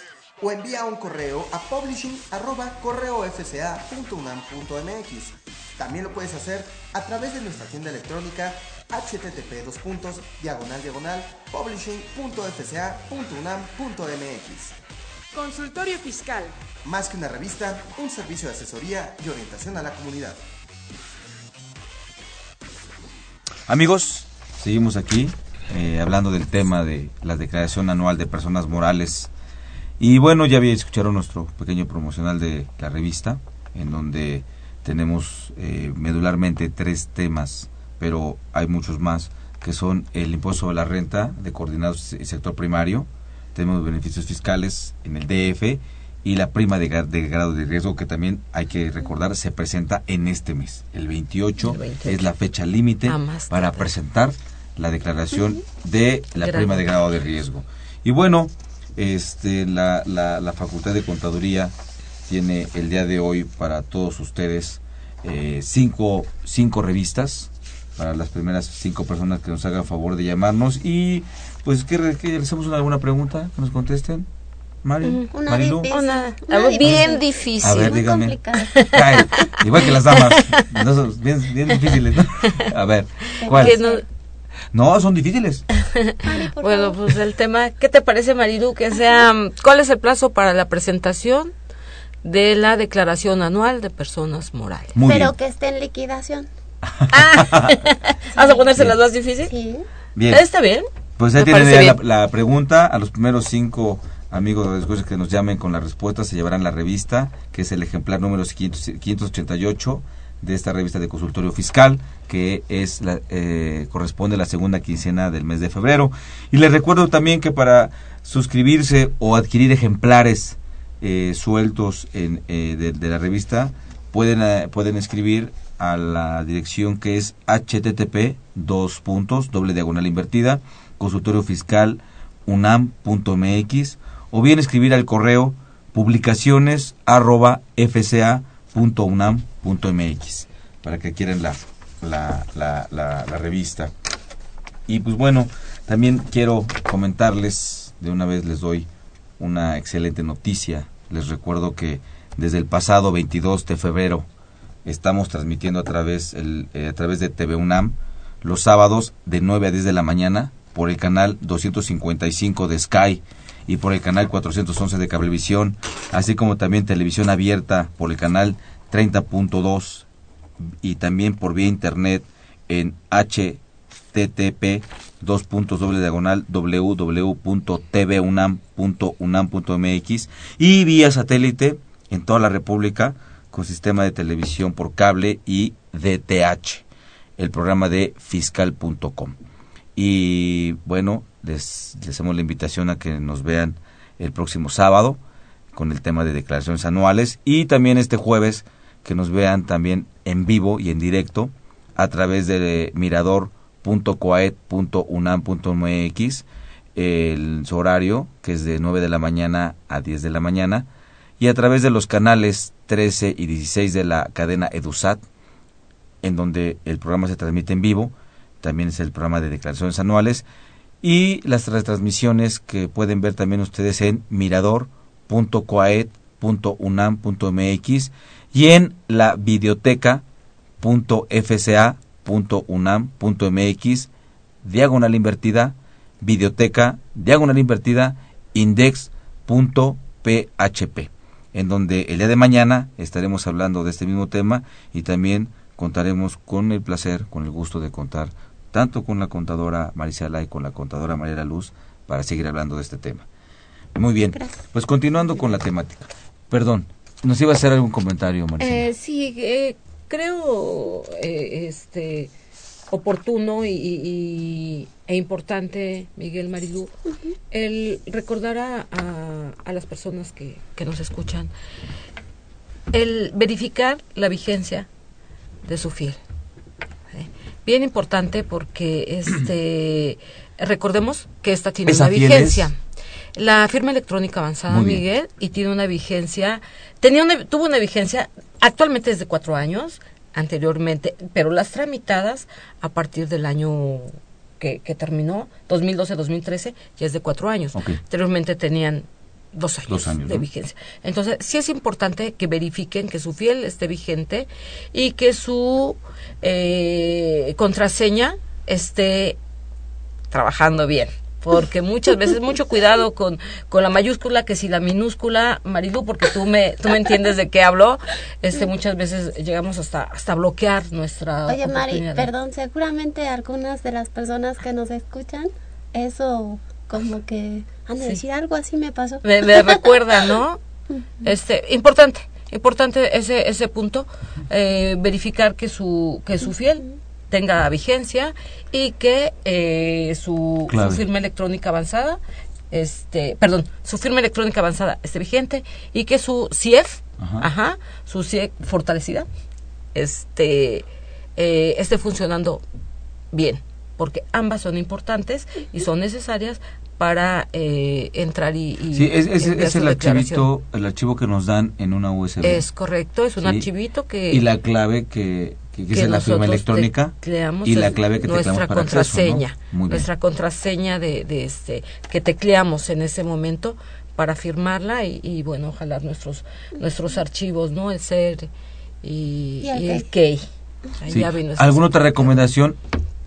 Speaker 5: O envía un correo a publishing arroba correofca.unam.mx. También lo puedes hacer a través de nuestra tienda electrónica http dos puntos, diagonal diagonal publishing.fca.unam.mx.
Speaker 6: Consultorio Fiscal.
Speaker 5: Más que una revista, un servicio de asesoría y orientación a la comunidad.
Speaker 2: Amigos, seguimos aquí eh, hablando del tema de la declaración anual de personas morales. Y bueno, ya había escuchado nuestro pequeño promocional de la revista, en donde tenemos eh, medularmente tres temas, pero hay muchos más, que son el impuesto a la renta de coordinados y sector primario, tenemos beneficios fiscales en el DF y la prima de, grado de riesgo que también hay que recordar se presenta en este mes. El 28, es la fecha límite para presentar la declaración de la prima de grado de riesgo. Y bueno, este la, la, la Facultad de Contaduría tiene el día de hoy para todos ustedes eh, cinco, cinco revistas para las primeras cinco personas que nos hagan favor de llamarnos y pues que, le hacemos alguna pregunta que nos contesten Mari,
Speaker 4: una, una,
Speaker 3: bien difícil.
Speaker 2: A ver, dígame. igual que las damas. bien, bien difíciles, ¿no? A ver, ¿cuál? No, son difíciles.
Speaker 3: bueno, pues el tema, ¿qué te parece, Marilu? Que sea, ¿cuál es el plazo para la presentación de la declaración anual de personas morales.
Speaker 4: Pero que esté en liquidación.
Speaker 3: Ah, ¿Vas a ponerse las más difíciles?
Speaker 4: Sí.
Speaker 2: Bien.
Speaker 3: ¿Está bien?
Speaker 2: Pues ahí tienen la, la, pregunta. A los primeros cinco amigos de que nos llamen con la respuesta se llevarán la revista, que es el ejemplar número 588 de esta revista de consultorio fiscal, que es la, eh, corresponde a la segunda quincena del mes de febrero. Y les recuerdo también que para suscribirse o adquirir ejemplares eh, sueltos en, eh, de, la revista, pueden, eh, pueden escribir a la dirección que es http dos puntos doble diagonal invertida consultorio fiscal unam.mx o bien escribir al correo publicaciones arroba para que quieran la, la, la, la, la revista. Y pues bueno, también quiero comentarles, de una vez les doy una excelente noticia les recuerdo que desde el pasado 22 de febrero estamos transmitiendo a través, el, eh, a través de TV UNAM los sábados de 9 a 10 de la mañana por el canal 255 de Sky y por el canal 411 de Cablevisión, así como también televisión abierta por el canal 30.2 y también por vía internet en http dos puntos doble diagonal www.tvunam.unam.mx y vía satélite en toda la República con sistema de televisión por cable y DTH, el programa de fiscal.com. Y bueno, les, les hacemos la invitación a que nos vean el próximo sábado con el tema de declaraciones anuales y también este jueves que nos vean también en vivo y en directo a través de Mirador .coaed.unam.mx el horario que es de 9 de la mañana a 10 de la mañana y a través de los canales 13 y 16 de la cadena EduSat en donde el programa se transmite en vivo también es el programa de declaraciones anuales y las retransmisiones que pueden ver también ustedes en mirador.coaed.unam.mx y en la videoteca.fca .unam.mx diagonal invertida videoteca diagonal invertida index.php en donde el día de mañana estaremos hablando de este mismo tema y también contaremos con el placer, con el gusto de contar tanto con la contadora Maricela y con la contadora María Luz para seguir hablando de este tema. Muy bien, pues continuando con la temática. Perdón, ¿nos iba a hacer algún comentario, Maricela?
Speaker 3: Eh, sí, eh, creo eh, este oportuno y, e importante, Miguel Marilú, el recordar a, a, las personas que, que, nos escuchan el verificar la vigencia de su fiel. Bien importante porque este recordemos que esta tiene una vigencia. La firma electrónica avanzada, Miguel, y tiene una vigencia, tenía una, tuvo una vigencia actualmente desde cuatro años, anteriormente, pero las tramitadas a partir del año que, que terminó, 2012-2013, ya es de cuatro años. Anteriormente tenían dos años,
Speaker 2: Dos años,
Speaker 3: de
Speaker 2: ¿no?
Speaker 3: vigencia. Entonces, sí es importante que verifiquen que su fiel esté vigente y que su eh, contraseña esté trabajando bien. Porque muchas veces, mucho cuidado con, con la mayúscula, que si la minúscula, Marilu, porque tú me, tú me entiendes de qué hablo, este, muchas veces llegamos hasta, hasta bloquear nuestra
Speaker 4: Oye, Mari, perdón, seguramente algunas de las personas que nos escuchan, eso como que han de
Speaker 3: Sí.
Speaker 4: decir algo así me pasó.
Speaker 3: me, me recuerda, ¿no? Este, importante, importante ese ese punto, eh, verificar que su que su fiel tenga vigencia y que eh, su, firma electrónica avanzada, este, perdón, su firma electrónica avanzada esté vigente y que su CIEF,
Speaker 2: Ajá.
Speaker 3: ajá, su CIEF fortalecida, este, eh, esté funcionando bien, porque ambas son importantes y son necesarias para eh, entrar y, y
Speaker 2: Sí, es, es- el archivito, el archivo que nos dan en una USB.
Speaker 3: Es correcto, es un
Speaker 2: Sí.
Speaker 3: archivito que...
Speaker 2: y la clave que, que, que es la firma electrónica
Speaker 3: tecleamos
Speaker 2: y la clave que
Speaker 3: nuestra
Speaker 2: tecleamos para acceso, ¿no?
Speaker 3: contraseña,
Speaker 2: Muy bien.
Speaker 3: nuestra contraseña de, de este que tecleamos en ese momento para firmarla y, y, bueno jalar nuestros nuestros archivos, ¿no? El ser y,
Speaker 4: Y el
Speaker 3: y el
Speaker 4: key.
Speaker 3: Ahí
Speaker 2: Sí.
Speaker 3: ya
Speaker 2: ¿Alguna otra recomendación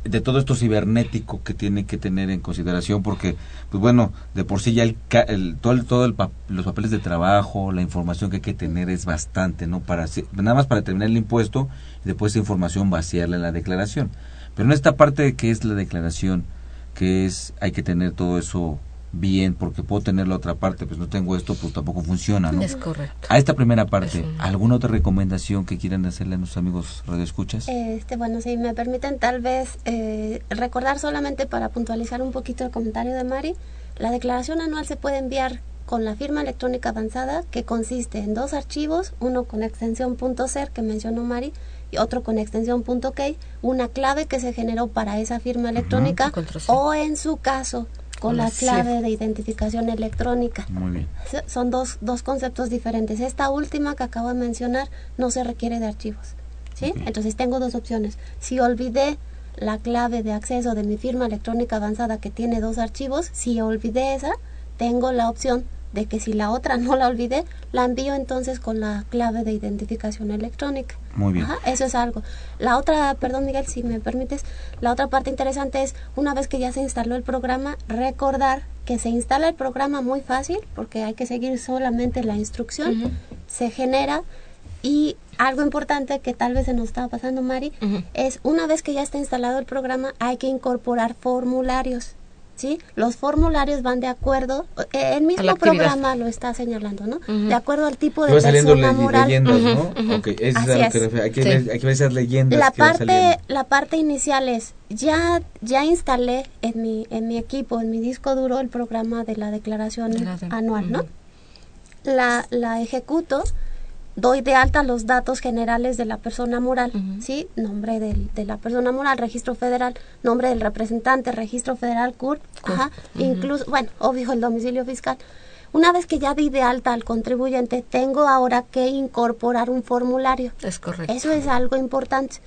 Speaker 2: de todo esto cibernético que tiene que tener en consideración? Porque, pues bueno, de por sí ya el, el- todo, el, todo el los papeles de trabajo, la información que hay que tener es bastante, ¿no? Para nada más para determinar el impuesto y después esa información vaciarla en la declaración. Pero en esta parte que es la declaración, que es hay que tener todo eso bien, porque puedo tener la otra parte, pues no tengo esto, pues tampoco funciona, ¿no?
Speaker 3: Es correcto.
Speaker 2: A esta primera parte, ¿alguna otra recomendación que quieran hacerle a nuestros amigos radioescuchas?
Speaker 4: Este, bueno, si me permiten tal vez eh, recordar solamente para puntualizar un poquito el comentario de Mari, la declaración anual se puede enviar con la firma electrónica avanzada que consiste en dos archivos, uno con extensión .ser que mencionó Mari y otro con extensión .key, una clave que se generó para esa firma electrónica o en su caso con la
Speaker 3: la
Speaker 4: clave de identificación electrónica.
Speaker 2: Muy bien.
Speaker 4: Son dos, dos conceptos diferentes. Esta última que acabo de mencionar no se requiere de archivos. ¿sí? Entonces tengo dos opciones. Si olvidé la clave de acceso de mi firma electrónica avanzada que tiene dos archivos, si olvidé esa, tengo la opción de que si la otra no la olvidé, la envío entonces con la clave de identificación electrónica.
Speaker 2: Muy bien.
Speaker 4: Ajá, eso es algo. La otra, perdón Miguel, si me permites, la otra parte interesante es, una vez que ya se instaló el programa, recordar que se instala el programa muy fácil, porque hay que seguir solamente la instrucción, se genera y algo importante que tal vez se nos estaba pasando, Mari,
Speaker 3: Ujú.
Speaker 4: es una vez que ya está instalado el programa, hay que incorporar formularios. ¿Sí? Los formularios van de acuerdo, eh, el mismo programa lo está señalando, ¿no?
Speaker 3: Ujú.
Speaker 4: De acuerdo al tipo de
Speaker 2: saliendo
Speaker 4: persona moral.
Speaker 2: leyendas, ¿no?
Speaker 3: Ujú, ujú.
Speaker 2: Ok, eso es
Speaker 4: Así
Speaker 2: a lo que
Speaker 4: es.
Speaker 2: que,
Speaker 3: Sí.
Speaker 2: esas leyendas
Speaker 4: la
Speaker 2: que
Speaker 4: parte la parte inicial es ya ya instalé en mi en mi equipo en mi disco duro el programa de la declaración
Speaker 3: De la de-
Speaker 4: anual no
Speaker 3: Ujú.
Speaker 4: la la ejecuto doy de alta los datos generales de la persona moral sí nombre del- de la persona moral registro federal nombre del representante registro federal CURP ajá, incluso bueno obvio el domicilio fiscal una vez que ya di de alta al contribuyente tengo ahora que incorporar un formulario
Speaker 3: Es correcto.
Speaker 4: eso es algo importante.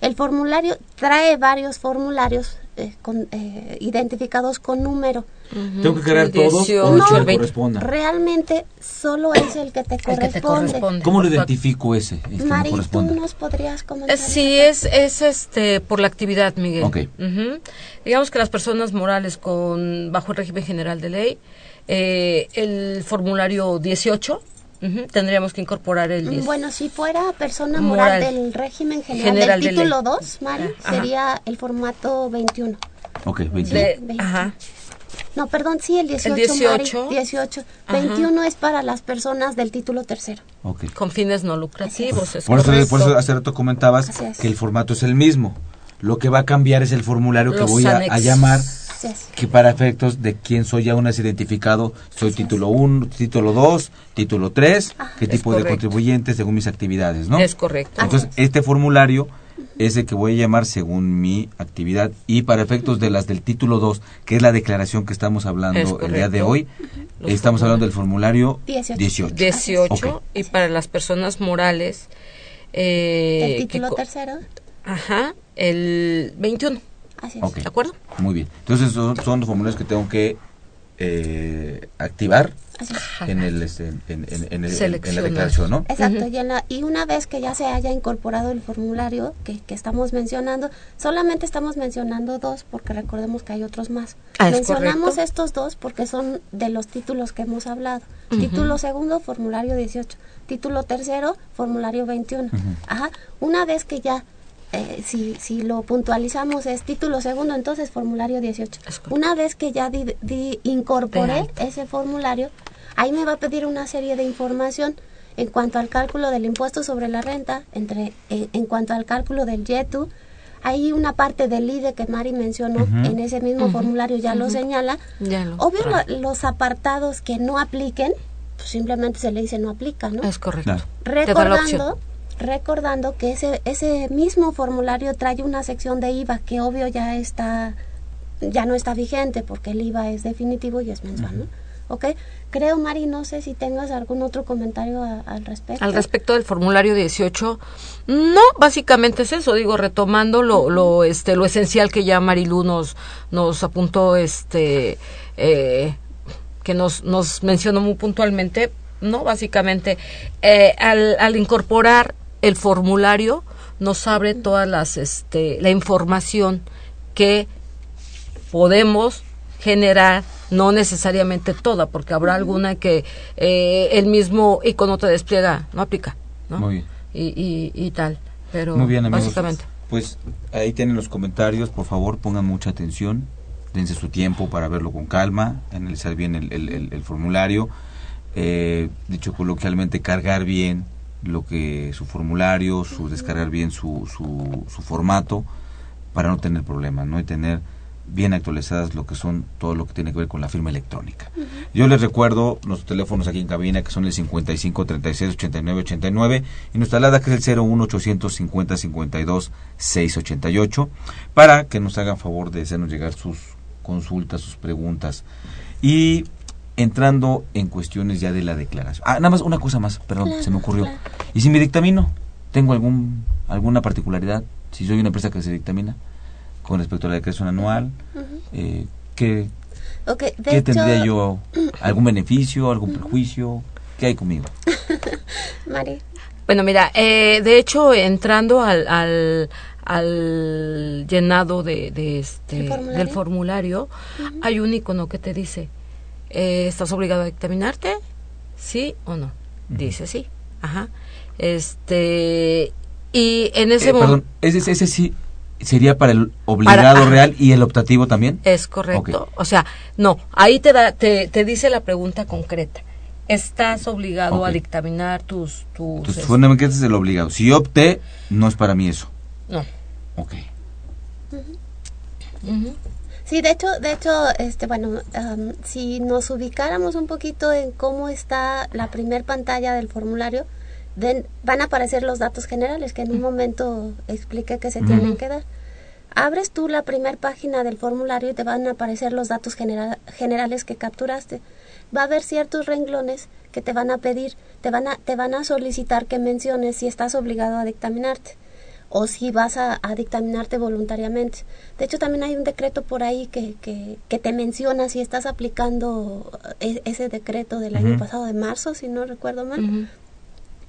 Speaker 4: El formulario trae varios formularios eh, con, eh, identificados con número.
Speaker 3: Ujú.
Speaker 2: Tengo que crear
Speaker 3: El
Speaker 2: todos o
Speaker 3: 18,
Speaker 2: el
Speaker 4: No.
Speaker 2: que
Speaker 3: el
Speaker 2: me
Speaker 3: 20.
Speaker 2: corresponda.
Speaker 4: Realmente solo es el que te
Speaker 3: El que te
Speaker 4: corresponde.
Speaker 3: corresponde.
Speaker 2: ¿Cómo lo identifico ese? El que me
Speaker 4: Mari, ¿tú
Speaker 2: corresponde.
Speaker 4: nos podrías comentar?
Speaker 3: Eh, Sí, es, es este por la actividad, Miguel.
Speaker 2: Ok.
Speaker 3: Ujú. Digamos que las personas morales con bajo el régimen general de ley, eh, el formulario 18, ujú, tendríamos que incorporar el 10.
Speaker 4: Bueno, si fuera persona moral,
Speaker 3: Moral.
Speaker 4: del régimen general,
Speaker 3: General de
Speaker 4: del título
Speaker 3: ley.
Speaker 4: 2, Mari,
Speaker 3: Ajá.
Speaker 4: sería el formato 21.
Speaker 2: Ok, 20.
Speaker 3: De-
Speaker 4: veinte.
Speaker 3: ajá.
Speaker 4: No, perdón, sí, el 18,
Speaker 3: 18.
Speaker 4: Mari, 18.
Speaker 3: Ajá.
Speaker 4: 21 es para las personas del título tercero.
Speaker 3: Con fines no lucrativos. es
Speaker 2: Por eso, por eso hace rato comentabas
Speaker 4: es.
Speaker 2: que el formato es el mismo. Lo que va a cambiar es el formulario que voy a, llamar, que para efectos de quién soy aún es identificado, soy título 1, título 2, título 3, qué
Speaker 3: Es
Speaker 2: tipo de contribuyente según mis actividades, ¿no?
Speaker 3: Es correcto.
Speaker 2: Entonces, este formulario es el que voy a llamar según mi actividad y para efectos de las del título 2, que es la declaración que estamos
Speaker 3: Es
Speaker 2: hablando el día de hoy,
Speaker 3: Los
Speaker 2: estamos hablando del formulario
Speaker 4: 18.
Speaker 2: 18.
Speaker 3: 18
Speaker 2: Ok.
Speaker 3: y para las personas morales eh,
Speaker 4: el título
Speaker 3: que
Speaker 4: tercero.
Speaker 3: ajá el 21
Speaker 4: Así es.
Speaker 3: De acuerdo
Speaker 2: Muy bien. Entonces son, son formularios que tengo que eh, activar en el este, en, en- en el- en la declaración, ¿no?
Speaker 4: Exacto, y, en la- y una vez que ya se haya incorporado el formulario que, que estamos mencionando, solamente estamos mencionando dos porque recordemos que hay otros más.
Speaker 3: Ah,
Speaker 4: Mencionamos estos dos porque son de los títulos que hemos hablado. Título segundo, formulario 18. Título tercero, formulario 21. Ajá. Una vez que ya, eh, si, si lo puntualizamos es título segundo, entonces formulario 18.
Speaker 3: Es correcto.
Speaker 4: Una vez que ya di- di- incorporé ese formulario, ahí me va a pedir una serie de información en cuanto al cálculo del impuesto sobre la renta, entre, en, en cuanto al cálculo del YETU. Hay una parte del IDE que Mari mencionó
Speaker 2: Ujú.
Speaker 4: en ese mismo formulario, ya lo señala.
Speaker 3: Ya lo
Speaker 4: Obvio, lo- los apartados que no apliquen, pues simplemente se le dice no aplica, ¿no?
Speaker 3: Es correcto.
Speaker 4: Recordando recordando que ese ese mismo formulario trae una sección de IVA que obvio ya está ya no está vigente porque el IVA es definitivo y es mensual, ¿no? ¿Ok? Creo, Mari, no sé si tengas algún otro comentario a- al respecto.
Speaker 3: Al respecto del formulario 18, no, básicamente es eso, digo, retomando lo, lo, este, lo esencial que ya Marilu nos, nos apuntó, este, eh, que nos, nos mencionó muy puntualmente, no, básicamente, eh, al, al incorporar el formulario, nos abre todas las, este, la información que podemos generar, no necesariamente toda, porque habrá alguna que eh, el mismo icono te despliega, no aplica, ¿no?
Speaker 2: Muy bien.
Speaker 3: Y, y, y tal, pero
Speaker 2: Muy bien, amigos.
Speaker 3: básicamente.
Speaker 2: Pues ahí tienen los comentarios, por favor, pongan mucha atención, dense su tiempo para verlo con calma, analizar bien el, el- el- el formulario, eh, dicho coloquialmente, cargar bien lo que su formulario, su descargar bien su, su, su formato para no tener problemas, no y tener bien actualizadas lo que son todo lo que tiene que ver con la firma electrónica. Yo les recuerdo nuestros teléfonos aquí en cabina que son el 55 36 89 89 y nuestra alada que es el 01 850 52 688 para que nos hagan favor de hacernos llegar sus consultas, sus preguntas. Y entrando en cuestiones ya de la declaración. Ah, nada más una cosa más, perdón,
Speaker 4: Claro,
Speaker 2: se me ocurrió.
Speaker 4: claro.
Speaker 2: ¿Y si me dictamino? ¿Tengo algún alguna particularidad? Si soy una empresa que se dictamina con respecto a la declaración anual, eh, ¿qué,
Speaker 4: de
Speaker 2: ¿qué
Speaker 4: hecho,
Speaker 2: tendría yo? ¿Algún beneficio, algún perjuicio? ¿Qué hay conmigo?
Speaker 4: Mari,
Speaker 3: Bueno, mira, eh, de hecho, entrando al, al, al llenado de, de este,
Speaker 4: ¿El formulario?
Speaker 3: del formulario, hay un icono que te dice, eh, ¿estás obligado a dictaminarte? ¿Sí o no? Dice sí. Ajá. Este, y en ese
Speaker 2: Eh,
Speaker 3: momento...
Speaker 2: perdón, ese, ese sí sería para el obligado real y el optativo también.
Speaker 3: Es correcto. O sea, no, ahí te, da, te, te dice la pregunta concreta. ¿Estás obligado a dictaminar tus... tus
Speaker 2: Entonces,
Speaker 3: este,
Speaker 2: fundamentalmente ese es el obligado. Si opté, no es para mí eso.
Speaker 3: no.
Speaker 2: Ok.
Speaker 4: Sí, de hecho, de hecho, este, bueno, am, si nos ubicáramos un poquito en cómo está la primer pantalla del formulario, den- van a aparecer los datos generales que en un momento expliqué que se tienen que dar. Abres tú la primer página del formulario y te van a aparecer los datos genera- generales que capturaste. Va a haber ciertos renglones que te van a pedir, te van a, te van a solicitar que menciones si estás obligado a dictaminarte o si vas a, a dictaminarte voluntariamente. De hecho, también hay un decreto por ahí que, que, que te menciona si estás aplicando e- ese decreto del año pasado, de marzo, si no recuerdo mal.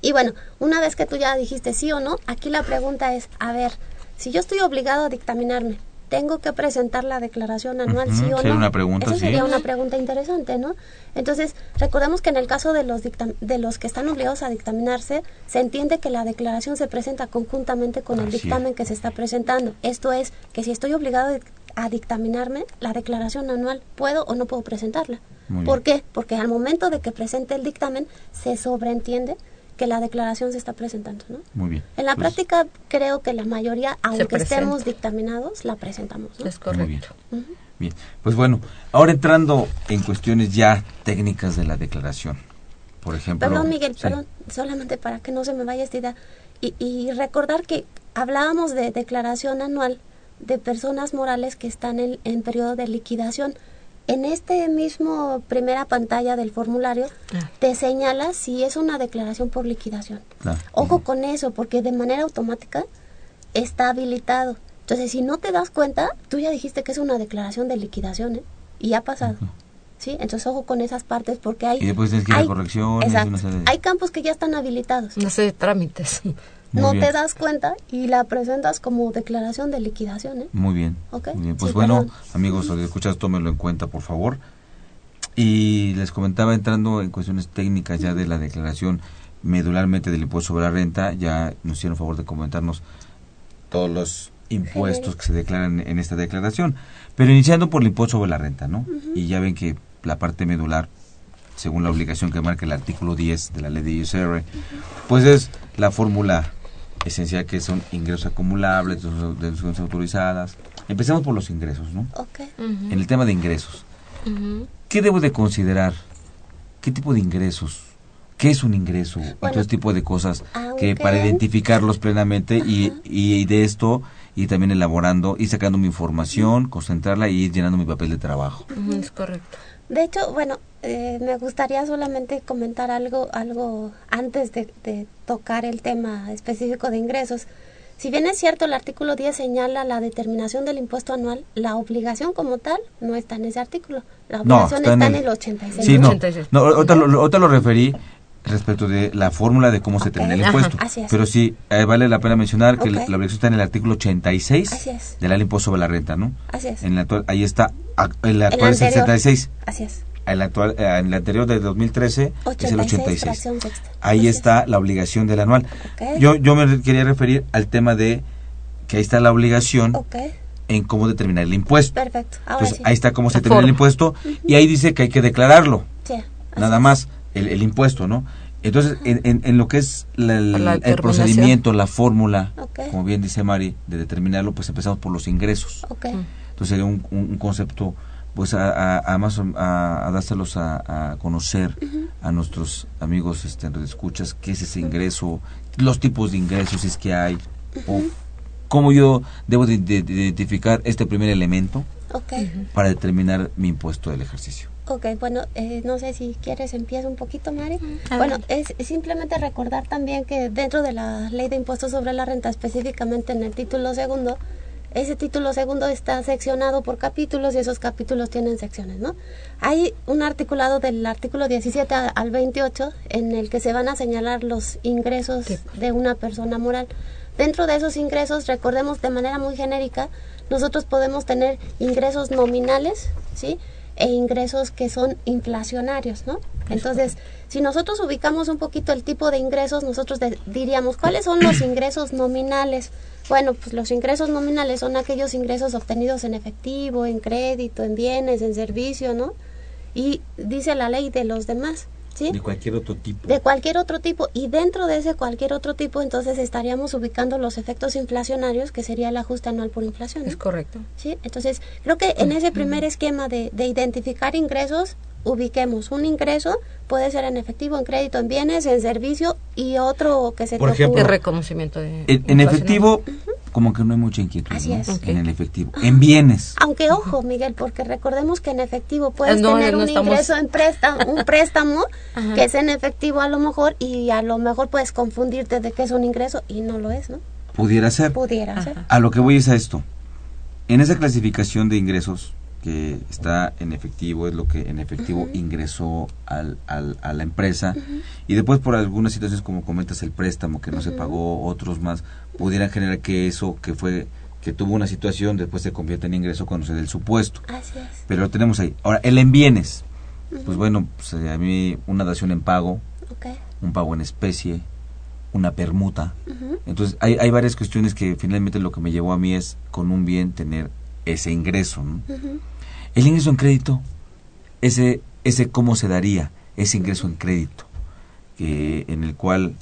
Speaker 4: Y bueno, una vez que tú ya dijiste sí o no, aquí la pregunta es, a ver, si yo estoy obligado a dictaminarme, ¿tengo que presentar la declaración anual, sí o
Speaker 2: sería
Speaker 4: no?
Speaker 2: una pregunta,
Speaker 4: Esa
Speaker 2: sí.
Speaker 4: sería una pregunta interesante, ¿no? Entonces, recordemos que en el caso de los, dictam- de los que están obligados a dictaminarse, se entiende que la declaración se presenta conjuntamente con el dictamen que se está presentando. Esto es, que si estoy obligado a dictaminarme, la declaración anual, ¿puedo o no puedo presentarla?
Speaker 2: Muy
Speaker 4: ¿Por
Speaker 2: bien.
Speaker 4: qué? Porque al momento de que presente el dictamen, se sobreentiende que la declaración se está presentando, ¿no?
Speaker 2: Muy bien.
Speaker 4: En la
Speaker 2: Pues,
Speaker 4: práctica creo que la mayoría, aunque estemos dictaminados, la presentamos, ¿no?
Speaker 3: Es
Speaker 2: Muy bien.
Speaker 3: correcto.
Speaker 2: Bien, pues bueno, ahora entrando en cuestiones ya técnicas de la declaración. Por ejemplo.
Speaker 4: Perdón, Miguel,
Speaker 2: sí.
Speaker 4: perdón, solamente para que no se me vaya esta idea. Y, y recordar que hablábamos de declaración anual de personas morales que están en, en periodo de liquidación. En este mismo primera pantalla del formulario
Speaker 3: Ah.
Speaker 4: te señala si es una declaración por liquidación.
Speaker 2: Claro.
Speaker 4: Ojo con eso, porque de manera automática está habilitado. Entonces, si no te das cuenta, tú ya dijiste que es una declaración de liquidación, ¿eh? Y ha pasado. ¿sí? Entonces, ojo con esas partes porque hay...
Speaker 2: Y después tienes que ir a
Speaker 4: hay-
Speaker 2: correcciones,
Speaker 4: exacto.
Speaker 2: una serie de-
Speaker 4: Hay campos que ya están habilitados.
Speaker 3: No sé, trámites.
Speaker 2: Muy
Speaker 4: no
Speaker 2: bien.
Speaker 4: te das cuenta y la presentas como declaración de liquidación, ¿eh?
Speaker 2: Muy bien.
Speaker 4: Ok,
Speaker 2: Muy bien. Pues
Speaker 4: sí,
Speaker 2: bueno,
Speaker 4: perdón.
Speaker 2: amigos, escuchas, tómenlo en cuenta, por favor. Y les comentaba, entrando en cuestiones técnicas ya de la declaración medularmente del impuesto sobre la renta, ya nos hicieron favor de comentarnos todos los impuestos que se declaran en esta declaración. Pero iniciando por el impuesto sobre la renta, ¿no? Y ya ven que la parte medular, según la obligación que marca el artículo 10 de la ley de ISR, pues es la fórmula esencial que son ingresos acumulables, deducciones autorizadas. Empecemos por los ingresos, ¿no?
Speaker 4: Ok.
Speaker 2: En el tema de ingresos. ¿qué debo de considerar? ¿Qué tipo de ingresos? ¿Qué es un ingreso? todo ese tipo de cosas que para identificarlos plenamente y, y de esto y también elaborando y sacando mi información, concentrarla y ir llenando mi papel de trabajo.
Speaker 3: Es correcto.
Speaker 4: De hecho, bueno, eh, me gustaría solamente comentar algo, algo antes de, de tocar el tema específico de ingresos. Si bien es cierto, el artículo 10 señala la determinación del impuesto anual, la obligación como tal no está en ese artículo. La
Speaker 2: No,
Speaker 4: obligación
Speaker 2: está
Speaker 4: está,
Speaker 2: en
Speaker 4: en
Speaker 2: el-
Speaker 4: el 86.
Speaker 2: Sí, no,
Speaker 3: 86.
Speaker 2: no ahorita, lo, ahorita lo referí respecto de la fórmula de cómo se determina el
Speaker 4: Ajá,
Speaker 2: impuesto.
Speaker 4: así es.
Speaker 2: Pero sí, eh, vale la pena mencionar que la,
Speaker 4: Ok.
Speaker 2: la obligación está en el artículo 86
Speaker 4: Así es.
Speaker 2: de la ley impuesto sobre la renta, ¿no?
Speaker 4: Así es.
Speaker 2: En el actual, ahí está, el
Speaker 4: El
Speaker 2: actual es el
Speaker 4: anterior.
Speaker 2: 76.
Speaker 4: Así es.
Speaker 2: El actual, eh, en el anterior de 2013 es el
Speaker 4: 86,
Speaker 2: 86.
Speaker 4: fracción sexta.
Speaker 2: Ahí
Speaker 4: Así
Speaker 2: está la obligación del anual.
Speaker 4: Ok.
Speaker 2: Yo, yo me quería referir al tema de que ahí está la obligación en cómo determinar el impuesto.
Speaker 4: perfecto. Ahora
Speaker 2: Entonces
Speaker 4: sí.
Speaker 2: ahí está cómo se
Speaker 3: La
Speaker 2: determina el impuesto y ahí dice que hay que declararlo,
Speaker 4: Sí,
Speaker 2: nada
Speaker 4: es.
Speaker 2: más, el, el impuesto, ¿no? Entonces, en, en- en lo que es la- el,
Speaker 3: La
Speaker 2: el
Speaker 3: determinación.
Speaker 2: procedimiento, la fórmula, como bien dice Mari, de determinarlo, pues empezamos por los ingresos. Entonces sería un, un- un concepto, pues a, a, a más o- a, a dárselos a, a conocer a nuestros amigos este, escuchas qué es ese ingreso, los tipos de ingresos si es que hay, o cómo yo debo de, de- de identificar este primer elemento
Speaker 4: ok.
Speaker 2: para determinar mi impuesto del ejercicio.
Speaker 4: Ok, bueno, eh, no sé si quieres empiezo un poquito, Mari.
Speaker 3: A
Speaker 4: Bueno,
Speaker 3: ver.
Speaker 4: es simplemente recordar también que dentro de la ley de impuestos sobre la renta, específicamente en el título segundo, ese título segundo está seccionado por capítulos y esos capítulos tienen secciones, ¿no? Hay un articulado del artículo 17 a- al 28 en el que se van a señalar los ingresos de una persona moral. Dentro de esos ingresos, recordemos de manera muy genérica, nosotros podemos tener ingresos nominales, ¿sí? E ingresos que son inflacionarios, ¿no? Entonces, si nosotros ubicamos un poquito el tipo de ingresos, nosotros de- diríamos, ¿cuáles son los ingresos nominales? Bueno, pues los ingresos nominales son aquellos ingresos obtenidos en efectivo, en crédito, en bienes, en servicio, ¿no? Y dice la ley de los demás, ¿sí?
Speaker 2: De cualquier otro tipo.
Speaker 4: de cualquier otro tipo y dentro de ese cualquier otro tipo entonces estaríamos ubicando los efectos inflacionarios que sería el ajuste anual por inflación ¿no?
Speaker 3: Es correcto.
Speaker 4: ¿Sí? entonces creo que en ese primer esquema de, de identificar ingresos ubiquemos un ingreso puede ser en efectivo en crédito en bienes en servicio y otro que se
Speaker 2: Por ejemplo,
Speaker 3: reconocimiento de
Speaker 2: En, en efectivo, como que no hay mucha inquietud en el efectivo. En bienes.
Speaker 4: aunque ojo Miguel porque recordemos que en efectivo puedes
Speaker 3: no,
Speaker 4: tener
Speaker 3: no
Speaker 4: un
Speaker 3: estamos-
Speaker 4: ingreso en préstamo un préstamo que es en efectivo a lo mejor y a lo mejor puedes confundirte de que es un ingreso y no lo es no
Speaker 2: Pudiera ser.
Speaker 4: pudiera ser.
Speaker 2: A lo que voy es a esto. En esa clasificación de ingresos que está en efectivo, es lo que en efectivo ingresó al, al- a la empresa, y después por algunas situaciones, como comentas, el préstamo que no se pagó, otros más, pudieran generar que eso que fue que tuvo una situación después se convierta en ingreso cuando se dé el supuesto.
Speaker 4: así es
Speaker 2: Pero lo tenemos ahí. Ahora, el en bienes. Pues bueno, pues, eh, a mí una dación en pago, un pago en especie, una permuta. Entonces, hay, hay varias cuestiones que finalmente lo que me llevó a mí es, con un bien, tener ese ingreso. ¿no? El ingreso en crédito, ese, ese cómo se daría, ese ingreso en crédito, que, en el cual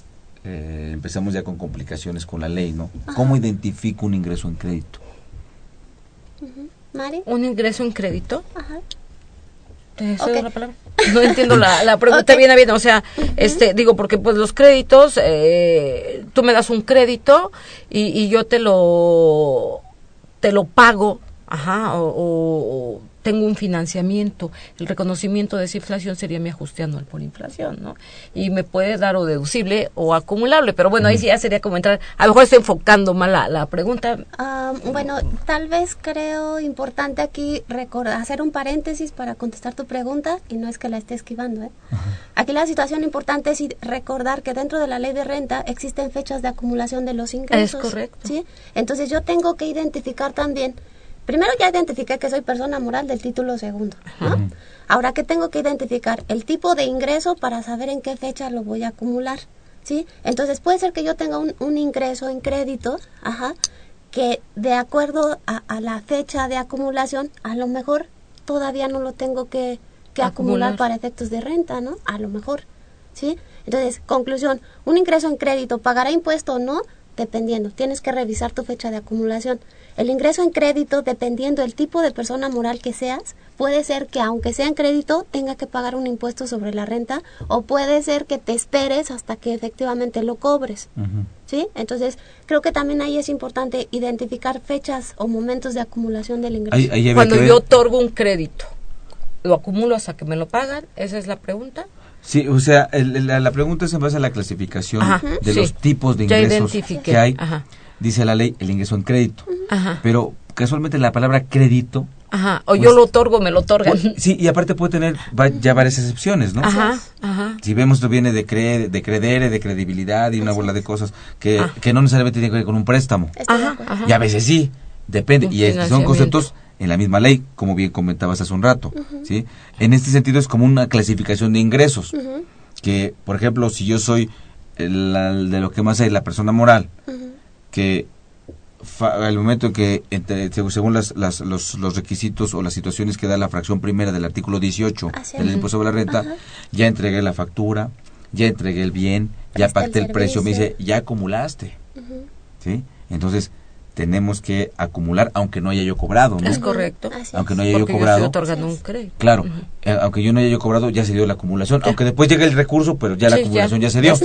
Speaker 2: eh, empezamos ya con complicaciones con la ley, ¿no? ¿Cómo identifico un ingreso en crédito?
Speaker 4: Mari
Speaker 3: Un ingreso en crédito.
Speaker 4: Ajá.
Speaker 3: ¿Te cedo
Speaker 4: Ok.
Speaker 3: la palabra? No entiendo la, la pregunta
Speaker 4: Ok.
Speaker 3: bien, bien. O sea, este, digo, porque pues los créditos, eh, tú me das un crédito y, y yo te lo, te lo pago, ajá, o tengo un financiamiento. El reconocimiento de esa inflación sería mi ajuste anual por inflación, ¿no? Y me puede dar o deducible o acumulable, pero bueno, ahí sí ya sería como entrar, a lo mejor estoy enfocando mal la, la pregunta.
Speaker 4: Ah, bueno, tal vez creo importante aquí recordar, hacer un paréntesis para contestar tu pregunta y no es que la esté esquivando. ¿eh? Aquí la situación importante es recordar que dentro de la ley de renta existen fechas de acumulación de los ingresos.
Speaker 3: Es correcto.
Speaker 4: ¿sí? Entonces yo tengo que identificar también, primero ya identifiqué que soy persona moral del título segundo. ¿no? Ahora, ¿qué tengo que identificar? El tipo de ingreso para saber en qué fecha lo voy a acumular. ¿sí? Entonces puede ser que yo tenga un, un ingreso en crédito, ajá, que de acuerdo a, la fecha de acumulación, a lo mejor todavía no lo tengo que, que acumular. para efectos de renta, ¿no? A lo mejor, ¿sí? Entonces, conclusión, un ingreso en crédito, ¿pagará impuesto o no? Dependiendo, tienes que revisar tu fecha de acumulación. El ingreso en crédito, dependiendo del tipo de persona moral que seas, puede ser que aunque sea en crédito tenga que pagar un impuesto sobre la renta o puede ser que te esperes hasta que efectivamente lo cobres. ¿Sí? Entonces, creo que también ahí es importante identificar fechas o momentos de acumulación del ingreso.
Speaker 3: Cuando yo otorgo un crédito, ¿lo acumulo hasta que me lo pagan? Esa es la pregunta.
Speaker 2: Sí, o sea, la, pregunta es en base a la clasificación de los tipos de ingresos que hay. Dice la ley el ingreso en crédito. Pero casualmente la palabra crédito
Speaker 3: Ajá, o yo pues, lo otorgo, me lo otorgan.
Speaker 2: Pues, sí, y aparte puede tener ya varias excepciones, ¿no?
Speaker 3: Ajá, ajá.
Speaker 2: Si vemos esto viene de, cre de credere, de credibilidad y una bola de cosas que, que no necesariamente tiene que ver con un préstamo.
Speaker 3: Ajá,
Speaker 2: Y a veces sí, depende. y son conceptos en la misma ley, como bien comentabas hace un rato, ¿sí? En este sentido es como una clasificación de ingresos, que, por ejemplo, si yo soy el, de lo que más hay, la persona moral, que al momento en que, según las, las, los, los, requisitos o las situaciones que da la fracción primera del artículo 18 del impuesto sobre la renta, ya entregué la factura, ya entregué el bien, ya pacté el, precio, me dice, ya acumulaste. ¿Sí? Entonces, tenemos que acumular aunque no haya yo cobrado, ¿no?
Speaker 3: Es correcto.
Speaker 2: aunque no haya yo cobrado.
Speaker 3: un crédito.
Speaker 2: Claro, eh, aunque yo no haya yo cobrado, ya se dio la acumulación. Aunque después llegue el recurso, pero ya la acumulación ya, se dio.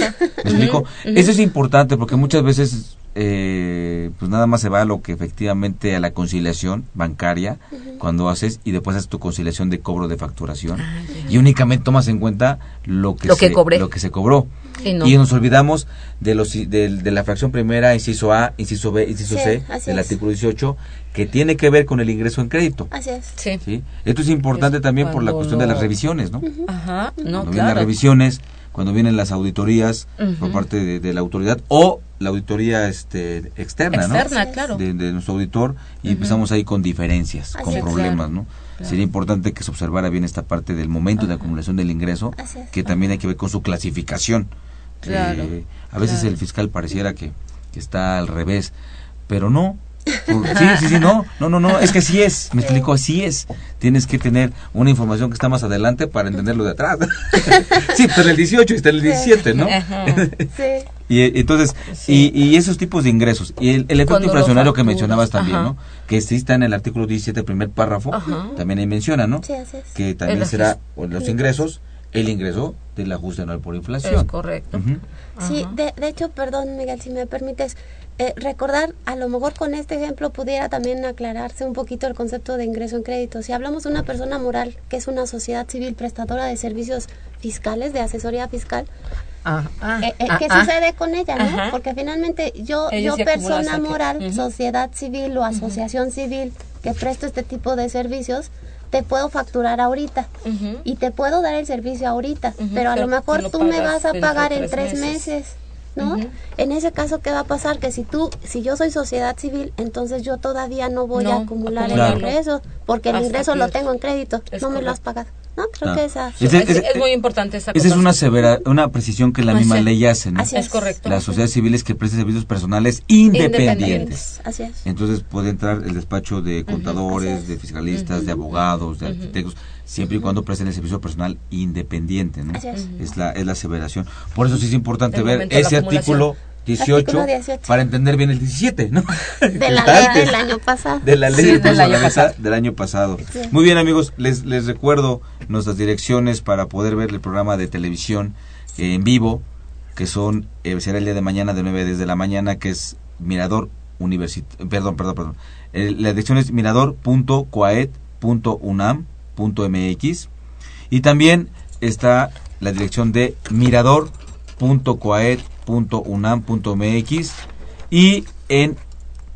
Speaker 2: ¿Me explico? Eso es importante porque muchas veces eh, pues nada más se va a lo que efectivamente a la conciliación bancaria cuando haces y después haces tu conciliación de cobro de facturación. Ah, y únicamente tomas en cuenta lo que,
Speaker 3: lo
Speaker 2: se,
Speaker 3: que, cobré.
Speaker 2: Lo que se cobró. Y, nos olvidamos de los de, la fracción primera inciso A inciso B inciso C del artículo 18 que tiene que ver con el ingreso en crédito.
Speaker 4: Así es.
Speaker 2: Sí. esto es importante también por la cuestión de las revisiones no
Speaker 3: ajá no
Speaker 2: claro. las revisiones cuando vienen las auditorías por parte de, la autoridad o la auditoría este externa,
Speaker 3: externa claro.
Speaker 2: de, nuestro auditor y empezamos ahí con diferencias, con problemas, ¿no? Sería importante que se observara bien esta parte del momento de acumulación del ingreso, que también hay que ver con su clasificación.
Speaker 3: Claro,
Speaker 2: eh, a veces el fiscal pareciera que, que está al revés, pero no, Sí, sí, sí, no, no, no, no, es que sí es, me explico, así es. Tienes que tener una información que está más adelante para entenderlo de atrás. sí, está en el 18 y está en el 17, ¿no? Sí. Y entonces, y, y, esos tipos de ingresos, y el, el efecto inflacionario que mencionabas también, ¿no? Que sí está en el artículo 17, primer párrafo, también ahí menciona, ¿no?
Speaker 4: Sí, así es.
Speaker 2: Que también será los ingresos, el ingreso del ajuste anual por inflación.
Speaker 3: Es correcto.
Speaker 4: Sí, de, de hecho, perdón, Miguel, si me permites, eh, recordar, a lo mejor con este ejemplo pudiera también aclararse un poquito el concepto de ingreso en crédito. Si hablamos de una persona moral que es una sociedad civil prestadora de servicios fiscales, de asesoría fiscal,
Speaker 3: ah, ah,
Speaker 4: eh, eh, ¿qué ah, sucede con ella? ¿no? Porque finalmente yo, yo persona moral, sociedad civil o asociación civil que presto este tipo de servicios, te puedo facturar ahorita y te puedo dar el servicio ahorita, pero a lo mejor tú me vas a pagar en tres meses ¿no? En ese caso, ¿qué va a pasar? Que si tú, si yo soy sociedad civil, entonces yo todavía no voy a acumular el ingreso, porque el ingreso lo tengo en crédito, no me lo has pagado. ¿No? Creo que esa...
Speaker 3: Es, muy importante esa
Speaker 2: Esa es una severa, una precisión que la misma ley hace, ¿no?
Speaker 3: Así es. correcto.
Speaker 2: Las sociedades civiles que prestan servicios personales independientes.
Speaker 4: Así es.
Speaker 2: Entonces puede entrar el despacho de contadores, de fiscalistas, de abogados, de arquitectos siempre y cuando presten el servicio personal independiente, ¿no? es. la, es la aseveración. Por eso sí es importante ver ese artículo 18, para entender bien el 17, ¿no?
Speaker 4: De la ley del año pasado.
Speaker 2: De la ley del, año pasado. Muy bien, amigos, les, les recuerdo nuestras direcciones para poder ver el programa de televisión eh, en vivo, que son, eh, será el día de mañana de 9 desde la mañana, que es Mirador Universitario, perdón, perdón, perdón. la dirección es mirador.coaet mirador.unam.mx y también está la dirección de mirador.coaed.unam.mx y en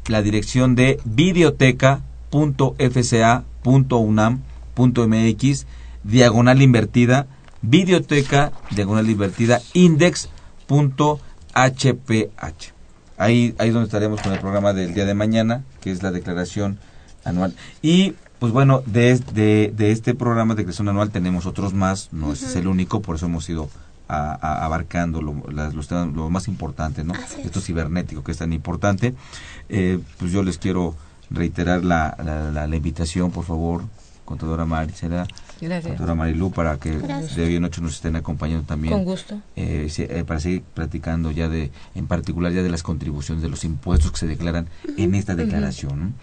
Speaker 2: la dirección de videoteca.fca.unam.mx diagonal invertida videoteca diagonal invertida index.hph ahí ahí donde estaremos con el programa del día de mañana que es la declaración anual. Y pues bueno de, de, este programa de declaración anual tenemos otros más no es el único por eso hemos ido abarcando lo, los temas, lo más importante, ¿no? Esto cibernético que es tan importante. Eh, pues yo les quiero reiterar la, la, la, invitación, por favor, contadora Maricela, contadora Marilu, para que de hoy en noche nos estén acompañando también.
Speaker 3: Con gusto.
Speaker 2: Eh, eh, para seguir platicando ya de, en particular ya de las contribuciones, de los impuestos que se declaran en esta declaración.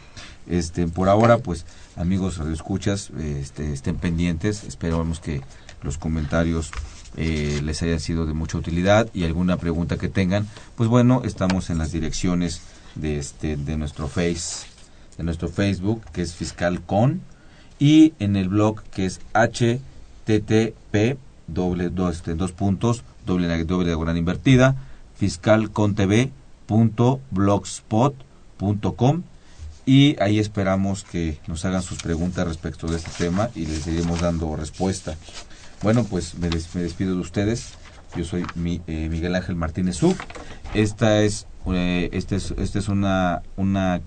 Speaker 2: Este, por ahora, pues, amigos escuchas, este, estén pendientes, esperamos que los comentarios eh, les haya sido de mucha utilidad y alguna pregunta que tengan, pues bueno, estamos en las direcciones de este de nuestro face, de nuestro Facebook que es Fiscal Con y en el blog que es http doble dos, este, dos puntos doble doble diagonal invertida fiscalcontv.blogspot.com y ahí esperamos que nos hagan sus preguntas respecto de este tema y les iremos dando respuesta. Bueno, pues me, despido de ustedes. Yo soy eh, Miguel Ángel Martínez Sub. Esta es, eh, este es, esta es una, una,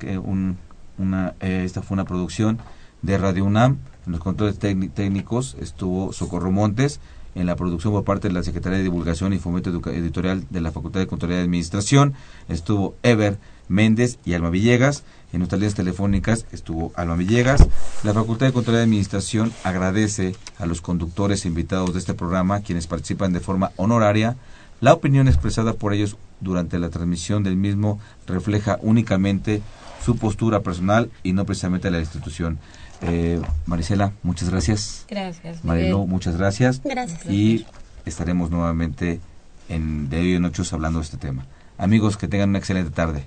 Speaker 2: una eh, esta fue una producción de Radio UNAM. En los controles técnicos estuvo Socorro Montes. En la producción por parte de la Secretaría de Divulgación y Fomento Editorial de la Facultad de Control y Administración estuvo Ever Méndez y Alma Villegas. En nuestras líneas telefónicas estuvo Alma Villegas. La Facultad de Control de Administración agradece a los conductores e invitados de este programa, quienes participan de forma honoraria. La opinión expresada por ellos durante la transmisión del mismo refleja únicamente su postura personal y no precisamente la institución. Eh, Marisela, muchas gracias.
Speaker 3: Gracias.
Speaker 2: Marilo, muchas gracias.
Speaker 4: Gracias.
Speaker 2: Y estaremos nuevamente en de hoy en noche hablando de este tema. Amigos, que tengan una excelente tarde.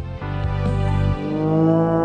Speaker 1: 嗯。